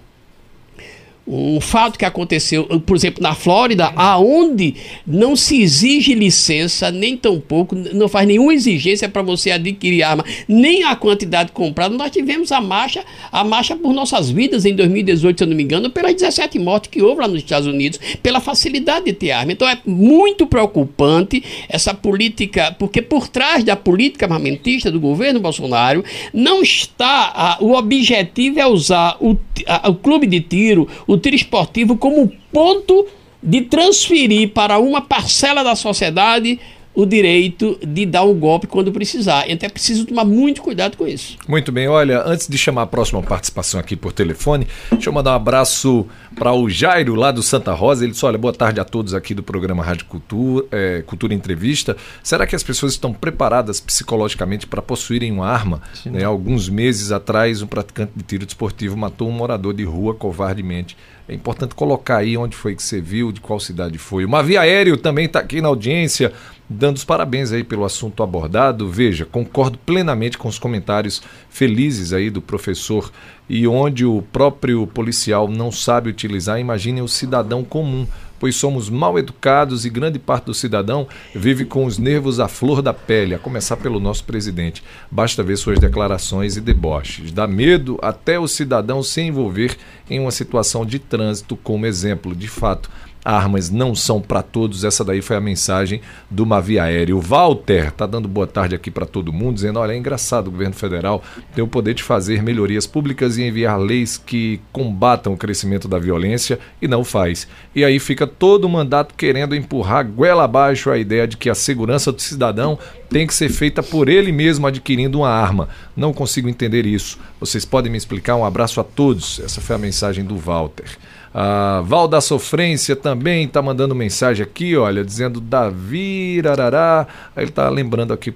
um fato que aconteceu, por exemplo, na Flórida, aonde não se exige licença, nem tampouco, não faz nenhuma exigência para você adquirir arma, nem a quantidade comprada. Nós tivemos a marcha, a marcha por nossas vidas em 2018, se eu não me engano, pelas 17 mortes que houve lá nos Estados Unidos, pela facilidade de ter arma. Então é muito preocupante essa política, porque por trás da política armamentista do governo Bolsonaro não está a, o objetivo é usar o, a, o clube de tiro, o o tiro esportivo como ponto de transferir para uma parcela da sociedade o direito de dar um golpe quando precisar. Então é preciso tomar muito cuidado com isso. Muito bem, olha, antes de chamar a próxima participação aqui por telefone, deixa eu mandar um abraço para o Jairo, lá do Santa Rosa. Ele disse: Olha, boa tarde a todos aqui do programa Rádio Cultura, é, Cultura Entrevista. Será que as pessoas estão preparadas psicologicamente para possuírem uma arma? Né, alguns meses atrás, um praticante de tiro desportivo matou um morador de rua covardemente. É importante colocar aí onde foi que você viu, de qual cidade foi. O Mavi Aéreo também está aqui na audiência dando os parabéns aí pelo assunto abordado. Veja, concordo plenamente com os comentários felizes aí do professor e onde o próprio policial não sabe utilizar, imagine o cidadão comum, pois somos mal educados e grande parte do cidadão vive com os nervos à flor da pele, a começar pelo nosso presidente. Basta ver suas declarações e deboches. Dá medo até o cidadão se envolver em uma situação de trânsito como exemplo. De fato, Armas não são para todos. Essa daí foi a mensagem do Mavi Aéreo. Walter está dando boa tarde aqui para todo mundo, dizendo: olha, é engraçado o governo federal ter o poder de fazer melhorias públicas e enviar leis que combatam o crescimento da violência e não faz. E aí fica todo o mandato querendo empurrar goela abaixo a ideia de que a segurança do cidadão tem que ser feita por ele mesmo adquirindo uma arma. Não consigo entender isso. Vocês podem me explicar? Um abraço a todos. Essa foi a mensagem do Walter. A Val da Sofrência também está mandando mensagem aqui, olha, dizendo Davi. Ele está lembrando aqui,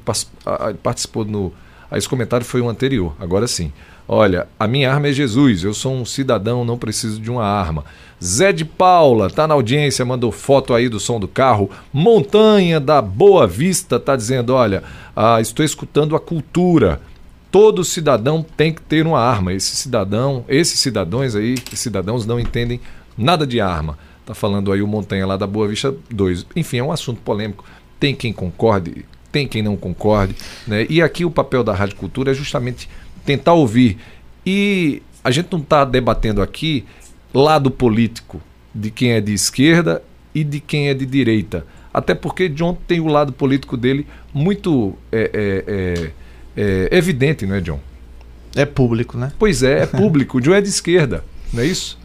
participou no. Esse comentário foi o anterior, agora sim. Olha, a minha arma é Jesus, eu sou um cidadão, não preciso de uma arma. Zé de Paula, está na audiência, mandou foto aí do som do carro. Montanha da Boa Vista está dizendo: olha, ah, estou escutando a cultura todo cidadão tem que ter uma arma. Esse cidadão, esses cidadãos aí, cidadãos não entendem nada de arma. Tá falando aí o Montanha lá da Boa Vista 2. Enfim, é um assunto polêmico. Tem quem concorde, tem quem não concorde, né? E aqui o papel da Rádio Cultura é justamente tentar ouvir. E a gente não está debatendo aqui lado político de quem é de esquerda e de quem é de direita. Até porque John tem o lado político dele muito é, é, é, é, evidente, não é, John? É público, né? Pois é, é público. o John é de esquerda, não é isso?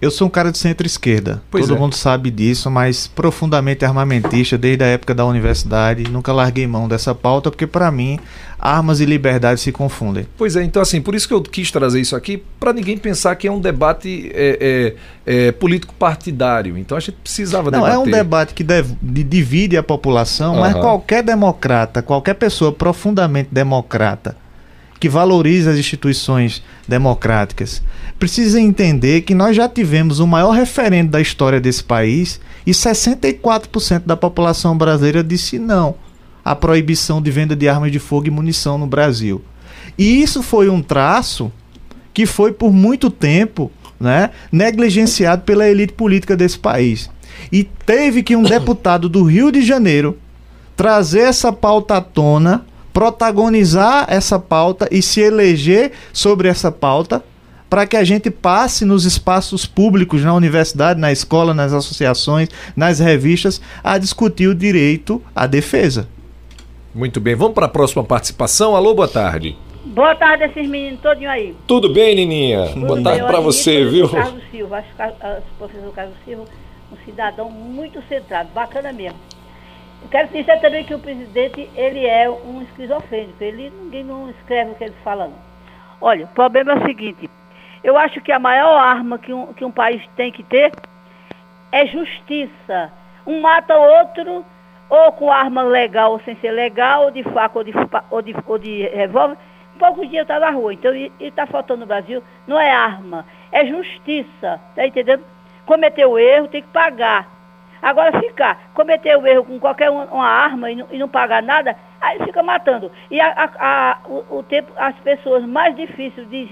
Eu sou um cara de centro-esquerda. Todo é. mundo sabe disso, mas profundamente armamentista desde a época da universidade. Nunca larguei mão dessa pauta, porque para mim armas e liberdade se confundem. Pois é, então assim, por isso que eu quis trazer isso aqui, para ninguém pensar que é um debate é, é, é, político partidário. Então a gente precisava Não, debater. é um debate que deve, divide a população, uhum. mas qualquer democrata, qualquer pessoa profundamente democrata que valoriza as instituições democráticas, precisa entender que nós já tivemos o maior referendo da história desse país e 64% da população brasileira disse não à proibição de venda de armas de fogo e munição no Brasil. E isso foi um traço que foi por muito tempo né, negligenciado pela elite política desse país. E teve que um deputado do Rio de Janeiro trazer essa pauta à tona protagonizar essa pauta e se eleger sobre essa pauta para que a gente passe nos espaços públicos, na universidade, na escola, nas associações, nas revistas, a discutir o direito à defesa. Muito bem, vamos para a próxima participação. Alô, boa tarde. Boa tarde esses meninos todinho aí. Tudo bem, Nininha? Tudo Boa tarde para você, viu? O Carlos Silva, acho que o professor Carlos Silva, um cidadão muito centrado, bacana mesmo. Eu quero dizer também que o presidente, ele é um esquizofrênico, ele, ninguém não escreve o que ele fala não. Olha, o problema é o seguinte, eu acho que a maior arma que um, que um país tem que ter é justiça. Um mata o outro, ou com arma legal ou sem ser legal, ou de faca ou de, ou de, ou de revólver. Poucos dias estava na rua, então e está faltando no Brasil, não é arma, é justiça, tá entendendo? Cometeu erro, tem que pagar. Agora ficar, cometer o erro com qualquer uma, uma arma e não, e não, pagar nada, aí fica matando. E a, a, a, o, o, tempo, as pessoas mais difíceis de,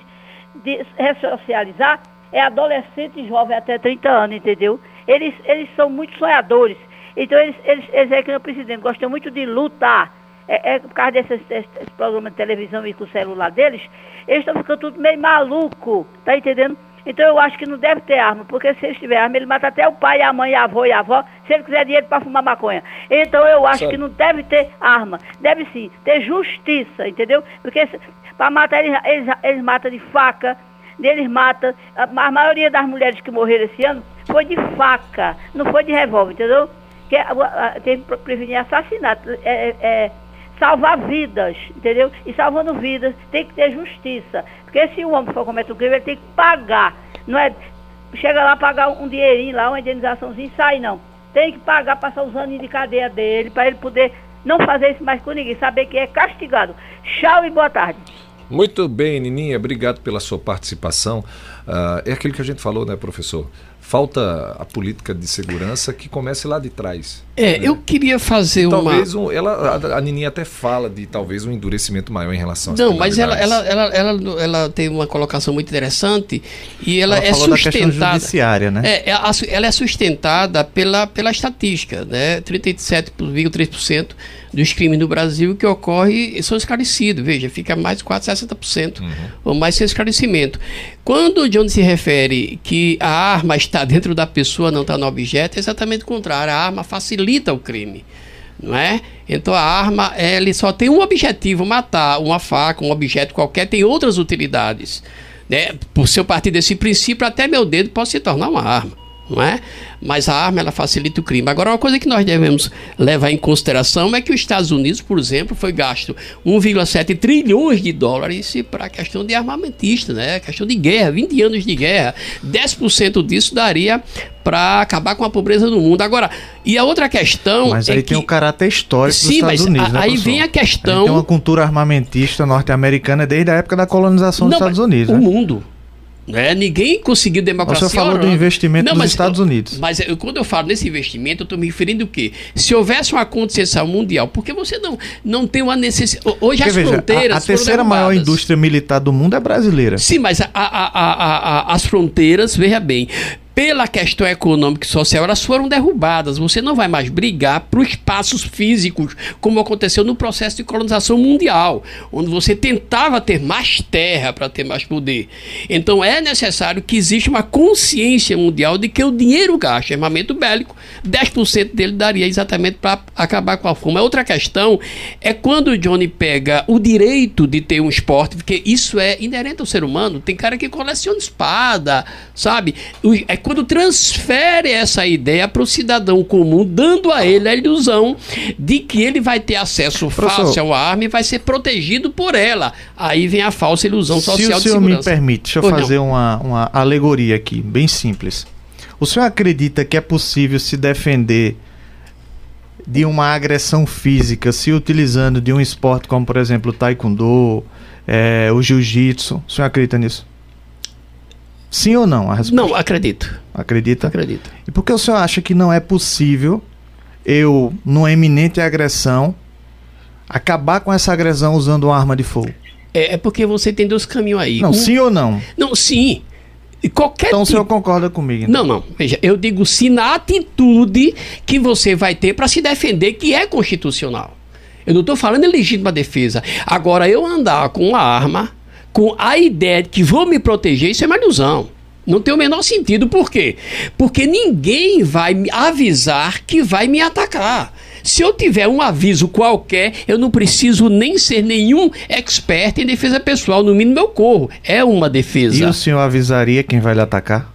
de ressocializar é adolescente e jovem até 30 anos, entendeu? Eles, eles são muito sonhadores. Então eles, eles, eles é que o presidente gostam muito de lutar. É, é por causa desses, desses programas de televisão e com o celular deles, eles estão ficando tudo meio maluco, tá entendendo? Então eu acho que não deve ter arma, porque se eles tiver arma, ele mata até o pai, a mãe, a avó e a avó, se ele quiser dinheiro para fumar maconha. Então eu acho Sabe. que não deve ter arma. Deve sim ter justiça, entendeu? Porque para matar eles, eles, eles matam de faca, eles matam. A, a, maioria das mulheres que morreram esse ano foi de faca, não foi de revólver, entendeu? Que é, tem que prevenir assassinato. É, é, salvar vidas, entendeu? E salvando vidas tem que ter justiça. Porque se o homem for cometer um crime, ele tem que pagar. Não é chega lá pagar um dinheirinho lá, uma indenizaçãozinha e sai, não. Tem que pagar, passar os anos de cadeia dele, para ele poder não fazer isso mais com ninguém, saber que é castigado. Tchau e boa tarde. Muito bem, Nininha, obrigado pela sua participação. Uh, é aquilo que a gente falou, né, professor? Falta a política de segurança que comece lá de trás. É, né? eu queria fazer talvez uma. Um, ela, a, a Nininha até fala de talvez um endurecimento maior em relação Não, mas ela, ela, ela, ela, ela tem uma colocação muito interessante e ela, ela é sustentada. judiciária, né? É, é ela é sustentada pela, pela estatística, né? 37,3% dos crimes no Brasil que ocorre são esclarecidos. Veja, fica mais de 4, 60% uhum. ou mais sem esclarecimento. Quando o John se refere que a arma está dentro da pessoa, não está no objeto, é exatamente o contrário. A arma facilita o crime. Não é? Então a arma ele só tem um objetivo, matar. Uma faca, um objeto qualquer, tem outras utilidades. Né? Por se eu partir desse princípio, até meu dedo pode se tornar uma arma não é? Mas a arma ela facilita o crime. Agora, uma coisa que nós devemos levar em consideração é que os Estados Unidos, por exemplo, foi gasto 1,7 trilhões de dólares para a questão de armamentista, né? questão de guerra, 20 anos de guerra. 10% disso daria para acabar com a pobreza no mundo. Agora, e a outra questão. Mas é aí que... tem o caráter histórico Sim, dos Estados Unidos. A, né, aí vem a questão. tem uma cultura armamentista norte-americana desde a época da colonização dos Não, Estados Unidos. O né? mundo. Né? Ninguém conseguiu democracia. Você falou do investimento não, nos mas, Estados Unidos. Mas eu, quando eu falo nesse investimento, eu estou me referindo o quê? Se houvesse uma concessão mundial, porque você não, não tem uma necessidade. Hoje porque, as veja, fronteiras. A, a terceira maior indústria militar do mundo é brasileira. Sim, mas a, a, as fronteiras, veja bem, pela questão econômica e social, elas foram derrubadas. Você não vai mais brigar por espaços físicos, como aconteceu no processo de colonização mundial, onde você tentava ter mais terra para ter mais poder. Então é necessário que exista uma consciência mundial de que o dinheiro gasto em armamento bélico, 10% dele daria exatamente para acabar com a fome. Outra questão é quando o Johnny pega o direito de ter um esporte, porque isso é inerente ao ser humano. Tem cara que coleciona espada, sabe? É quando transfere essa ideia para o cidadão comum, dando a ele a ilusão de que ele vai ter acesso Professor, fácil à arma e vai ser protegido por ela. Aí vem a falsa ilusão social Se o senhor me permite, deixa eu fazer uma, uma alegoria aqui, bem simples. O senhor acredita que é possível se defender de uma agressão física se utilizando de um esporte como, por exemplo, o taekwondo, é, o jiu-jitsu? O senhor acredita nisso? Sim ou não? A resposta? Não, acredito. Acredita? Acredito. E por que o senhor acha que não é possível eu, numa eminente agressão, acabar com essa agressão usando uma arma de fogo? É, é porque você tem dois caminhos aí. Não, um... sim ou não? Não, sim. Qualquer então tipo... o senhor concorda comigo? Então. Não, não. Veja, eu digo sim na atitude que você vai ter para se defender, que é constitucional. Eu não estou falando em legítima defesa. Agora, eu andar com uma arma com a ideia de que vou me proteger, isso é uma ilusão. Não tem o menor sentido. Por quê? Porque ninguém vai me avisar que vai me atacar. Se eu tiver um aviso qualquer, eu não preciso nem ser nenhum expert em defesa pessoal. No mínimo, eu corro. É uma defesa. E o senhor avisaria quem vai lhe atacar?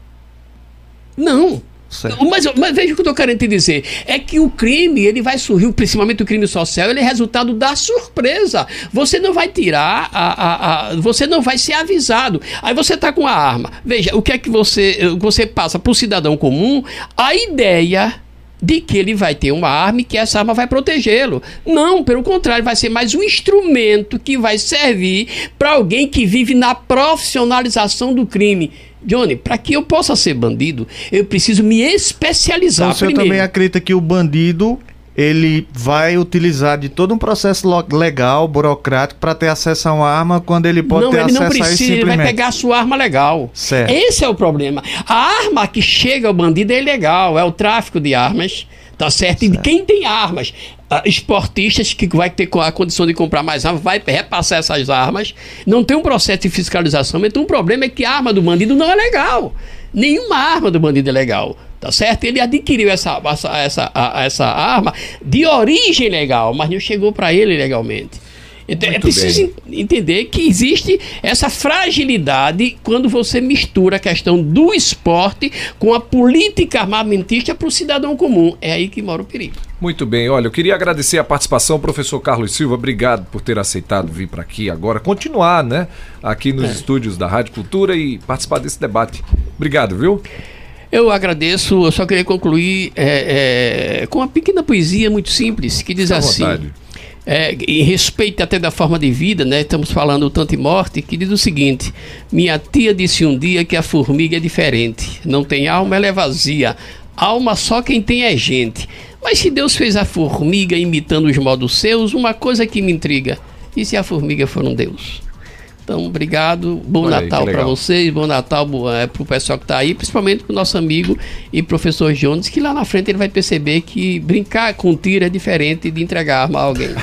Não. Certo. Mas, mas veja o que eu estou querendo te dizer. É que o crime, ele vai surgir, principalmente o crime social, ele é resultado da surpresa. Você não vai tirar, a, a, a você não vai ser avisado. Aí você está com a arma. Veja, o que é que você, você passa para o cidadão comum? A ideia de que ele vai ter uma arma e que essa arma vai protegê-lo. Não, pelo contrário, vai ser mais um instrumento que vai servir para alguém que vive na profissionalização do crime. Johnny, para que eu possa ser bandido, eu preciso me especializar Então primeiro. também acredita que o bandido ele vai utilizar de todo um processo legal, burocrático, para ter acesso a uma arma quando ele pode não, ter ele acesso não a isso precisa, ele vai pegar a sua arma legal. Certo. Esse é o problema. A arma que chega ao bandido é ilegal, é o tráfico de armas, tá certo? E quem tem armas, ah, esportistas que vai ter a condição de comprar mais armas, vai repassar essas armas, não tem um processo de fiscalização, então o problema é que a arma do bandido não é legal. Nenhuma arma do bandido é legal. Tá certo? Ele adquiriu essa, essa, essa, essa arma de origem legal, mas não chegou para ele legalmente. Então, é preciso bem. en- entender que existe essa fragilidade quando você mistura a questão do esporte com a política armamentista para o cidadão comum. É aí que mora o perigo. Muito bem, olha, eu queria agradecer a participação, professor Carlos Silva, obrigado por ter aceitado vir para aqui agora, continuar, né, aqui nos estúdios da Rádio Cultura e participar desse debate. Obrigado, viu? Eu agradeço, eu só queria concluir é, é, com uma pequena poesia muito simples que diz à assim. vontade. É, em respeito até da forma de vida, né? Estamos falando tanto em morte, que diz o seguinte: Minha tia disse um dia que a formiga é diferente. Não tem alma, ela é vazia. Alma só quem tem é gente. Mas se Deus fez a formiga imitando os modos seus, uma coisa que me intriga: e se a formiga for um Deus? Então, obrigado. Bom Olha Natal para vocês, bom Natal é, para o pessoal que está aí, principalmente para o nosso amigo e professor Jones, que lá na frente ele vai perceber que brincar com tiro é diferente de entregar arma a alguém. *laughs*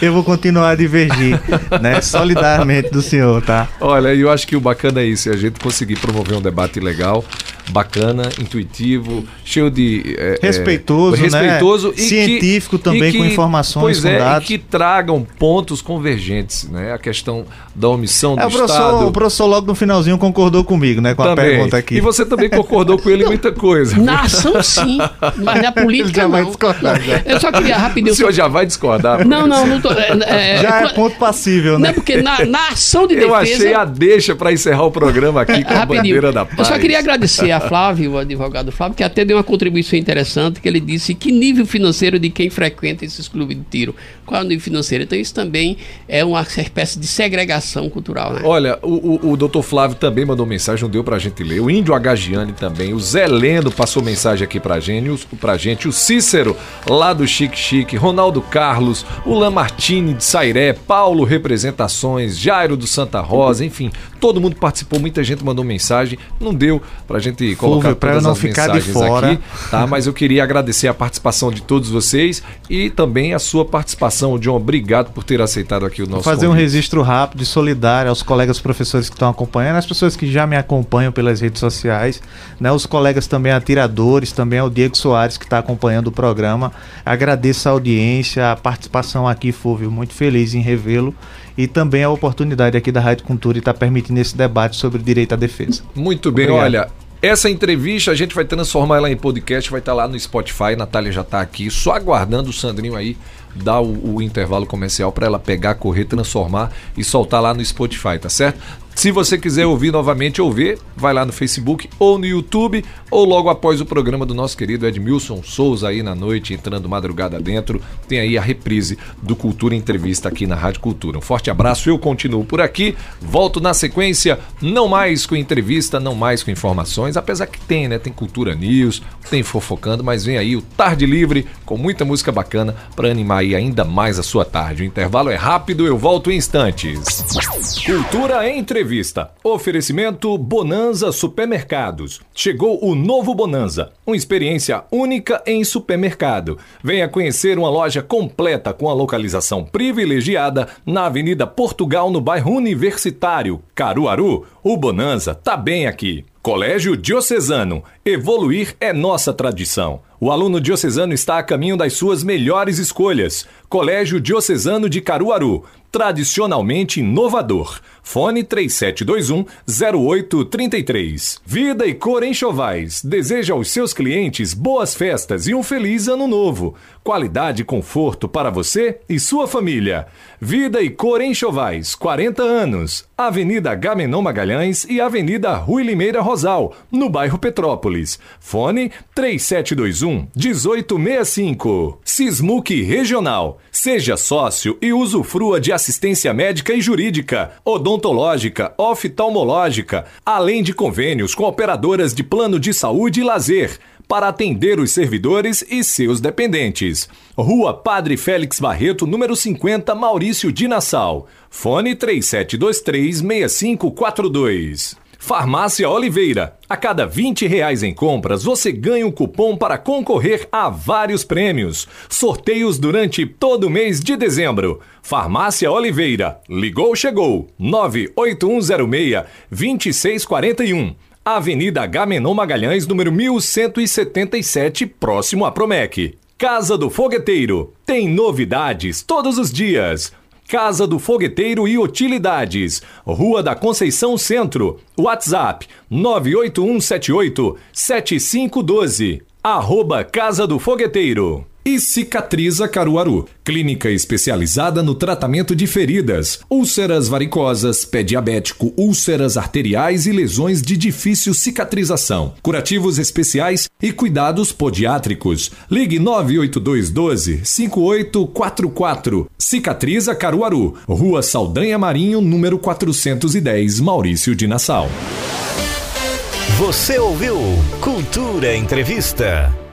Eu vou continuar a divergir, né? *laughs* Solidariamente do senhor, tá? Olha, eu acho que o bacana é isso, é a gente conseguir promover um debate legal, bacana, intuitivo, cheio de... é, é, Respeitoso, né? respeitoso e Científico que, também, e que- com informações, pois com é, dados. e que tragam pontos convergentes, né? A questão da omissão do É, o, professor, Estado. o professor logo no finalzinho concordou comigo, né? Com a também. pergunta aqui. E você também concordou com ele em muita coisa. Na ação, sim, mas na política Já vai não. discordar, já. Eu só queria rapidinho. O senhor já vai discordar. Não, não, não tô. É, é, *laughs* Já é é, ponto passível, Não, né? porque na, na ação de Eu defesa. achei a deixa para encerrar o programa aqui com a bandeira da paz. Eu só queria agradecer a Flávio, o advogado Flávio, que até deu uma contribuição interessante, que ele disse que nível financeiro de quem frequenta esses clubes de tiro. Qual é o nível financeiro? Então isso também é uma espécie de segregação cultural, né? Olha, o, o, o doutor Flávio também mandou mensagem, não deu pra gente ler. O Índio Agagiani também. O Zé Lendo passou mensagem aqui pra gente. Pra gente. o Cícero, lá do Chique Chique. Ronaldo Carlos. O Lamartine de Sairé. Paulo Representações. Jairo do Santa Rosa. Enfim, todo mundo participou. Muita gente mandou mensagem. Não deu pra gente colocar pra eu todas não as ficar de fora. aqui. Tá? Mas eu queria agradecer a participação de todos vocês e também a sua participação, John. Obrigado por ter aceitado aqui o nosso fazer um convite. registro rápido e solidário aos colegas professores que estão acompanhando, as pessoas que já me acompanham pelas redes sociais, né, os colegas também atiradores, também ao Diego Soares que está acompanhando o programa. Agradeço a audiência, a participação aqui, Fúvio, muito feliz em revê-lo e também a oportunidade aqui da Rádio Cultura estar permitindo esse debate sobre direito à defesa. Muito bem, Obrigado. olha. Essa entrevista a gente vai transformar ela em podcast, vai estar lá no Spotify. Natália já está aqui, só aguardando o Sandrinho aí dar o, o intervalo comercial para ela pegar, correr, transformar e soltar lá no Spotify, tá certo? Se você quiser ouvir novamente ou ver, vai lá no Facebook ou no YouTube, ou logo após o programa do nosso querido Edmilson Souza aí na noite, entrando madrugada dentro, tem aí a reprise do Cultura Entrevista aqui na Rádio Cultura. Um forte abraço, eu continuo por aqui, volto na sequência, não mais com entrevista, não mais com informações, apesar que tem, né? Tem Cultura News, tem Fofocando, mas vem aí o Tarde Livre com muita música bacana para animar aí ainda mais a sua tarde. O intervalo é rápido, eu volto em instantes. Cultura Entrevista. Oferecimento Bonanza Supermercados. Chegou o novo Bonanza, uma experiência única em supermercado. Venha conhecer uma loja completa com a localização privilegiada na Avenida Portugal, no bairro Universitário, Caruaru. O Bonanza tá bem aqui. Colégio Diocesano, Evoluir é nossa tradição. O aluno diocesano está a caminho das suas melhores escolhas. Colégio Diocesano de Caruaru, tradicionalmente inovador. Fone 3721-0833. Vida e Cor Enxovais deseja aos seus clientes boas festas e um feliz ano novo. Qualidade e conforto para você e sua família. Vida e Cor Enxovais, 40 anos. Avenida Gamenon Magalhães e Avenida Rui Limeira Rosal, no bairro Petrópolis. Fone 3721 1865. Sismuc Regional. Seja sócio e usufrua de assistência médica e jurídica, odontológica, oftalmológica, além de convênios com operadoras de plano de saúde e lazer para atender os servidores e seus dependentes. Rua Padre Félix Barreto, número 50, Maurício de Nassau. Fone 37236542. Farmácia Oliveira. A cada 20 reais em compras, você ganha um cupom para concorrer a vários prêmios. Sorteios durante todo o mês de dezembro. Farmácia Oliveira. Ligou, chegou. 98106-2641. Avenida Gamenon Magalhães, número 1177, próximo a Promec. Casa do Fogueteiro. Tem novidades todos os dias. Casa do Fogueteiro e Utilidades. Rua da Conceição Centro. WhatsApp 98178 7512. Arroba Casa do Fogueteiro e Cicatriza Caruaru, clínica especializada no tratamento de feridas, úlceras varicosas, pé diabético, úlceras arteriais e lesões de difícil cicatrização, curativos especiais e cuidados podiátricos. Ligue 98212 5844. Cicatriza Caruaru, Rua Saldanha Marinho, número 410, Maurício de Nassau. Você ouviu Cultura Entrevista.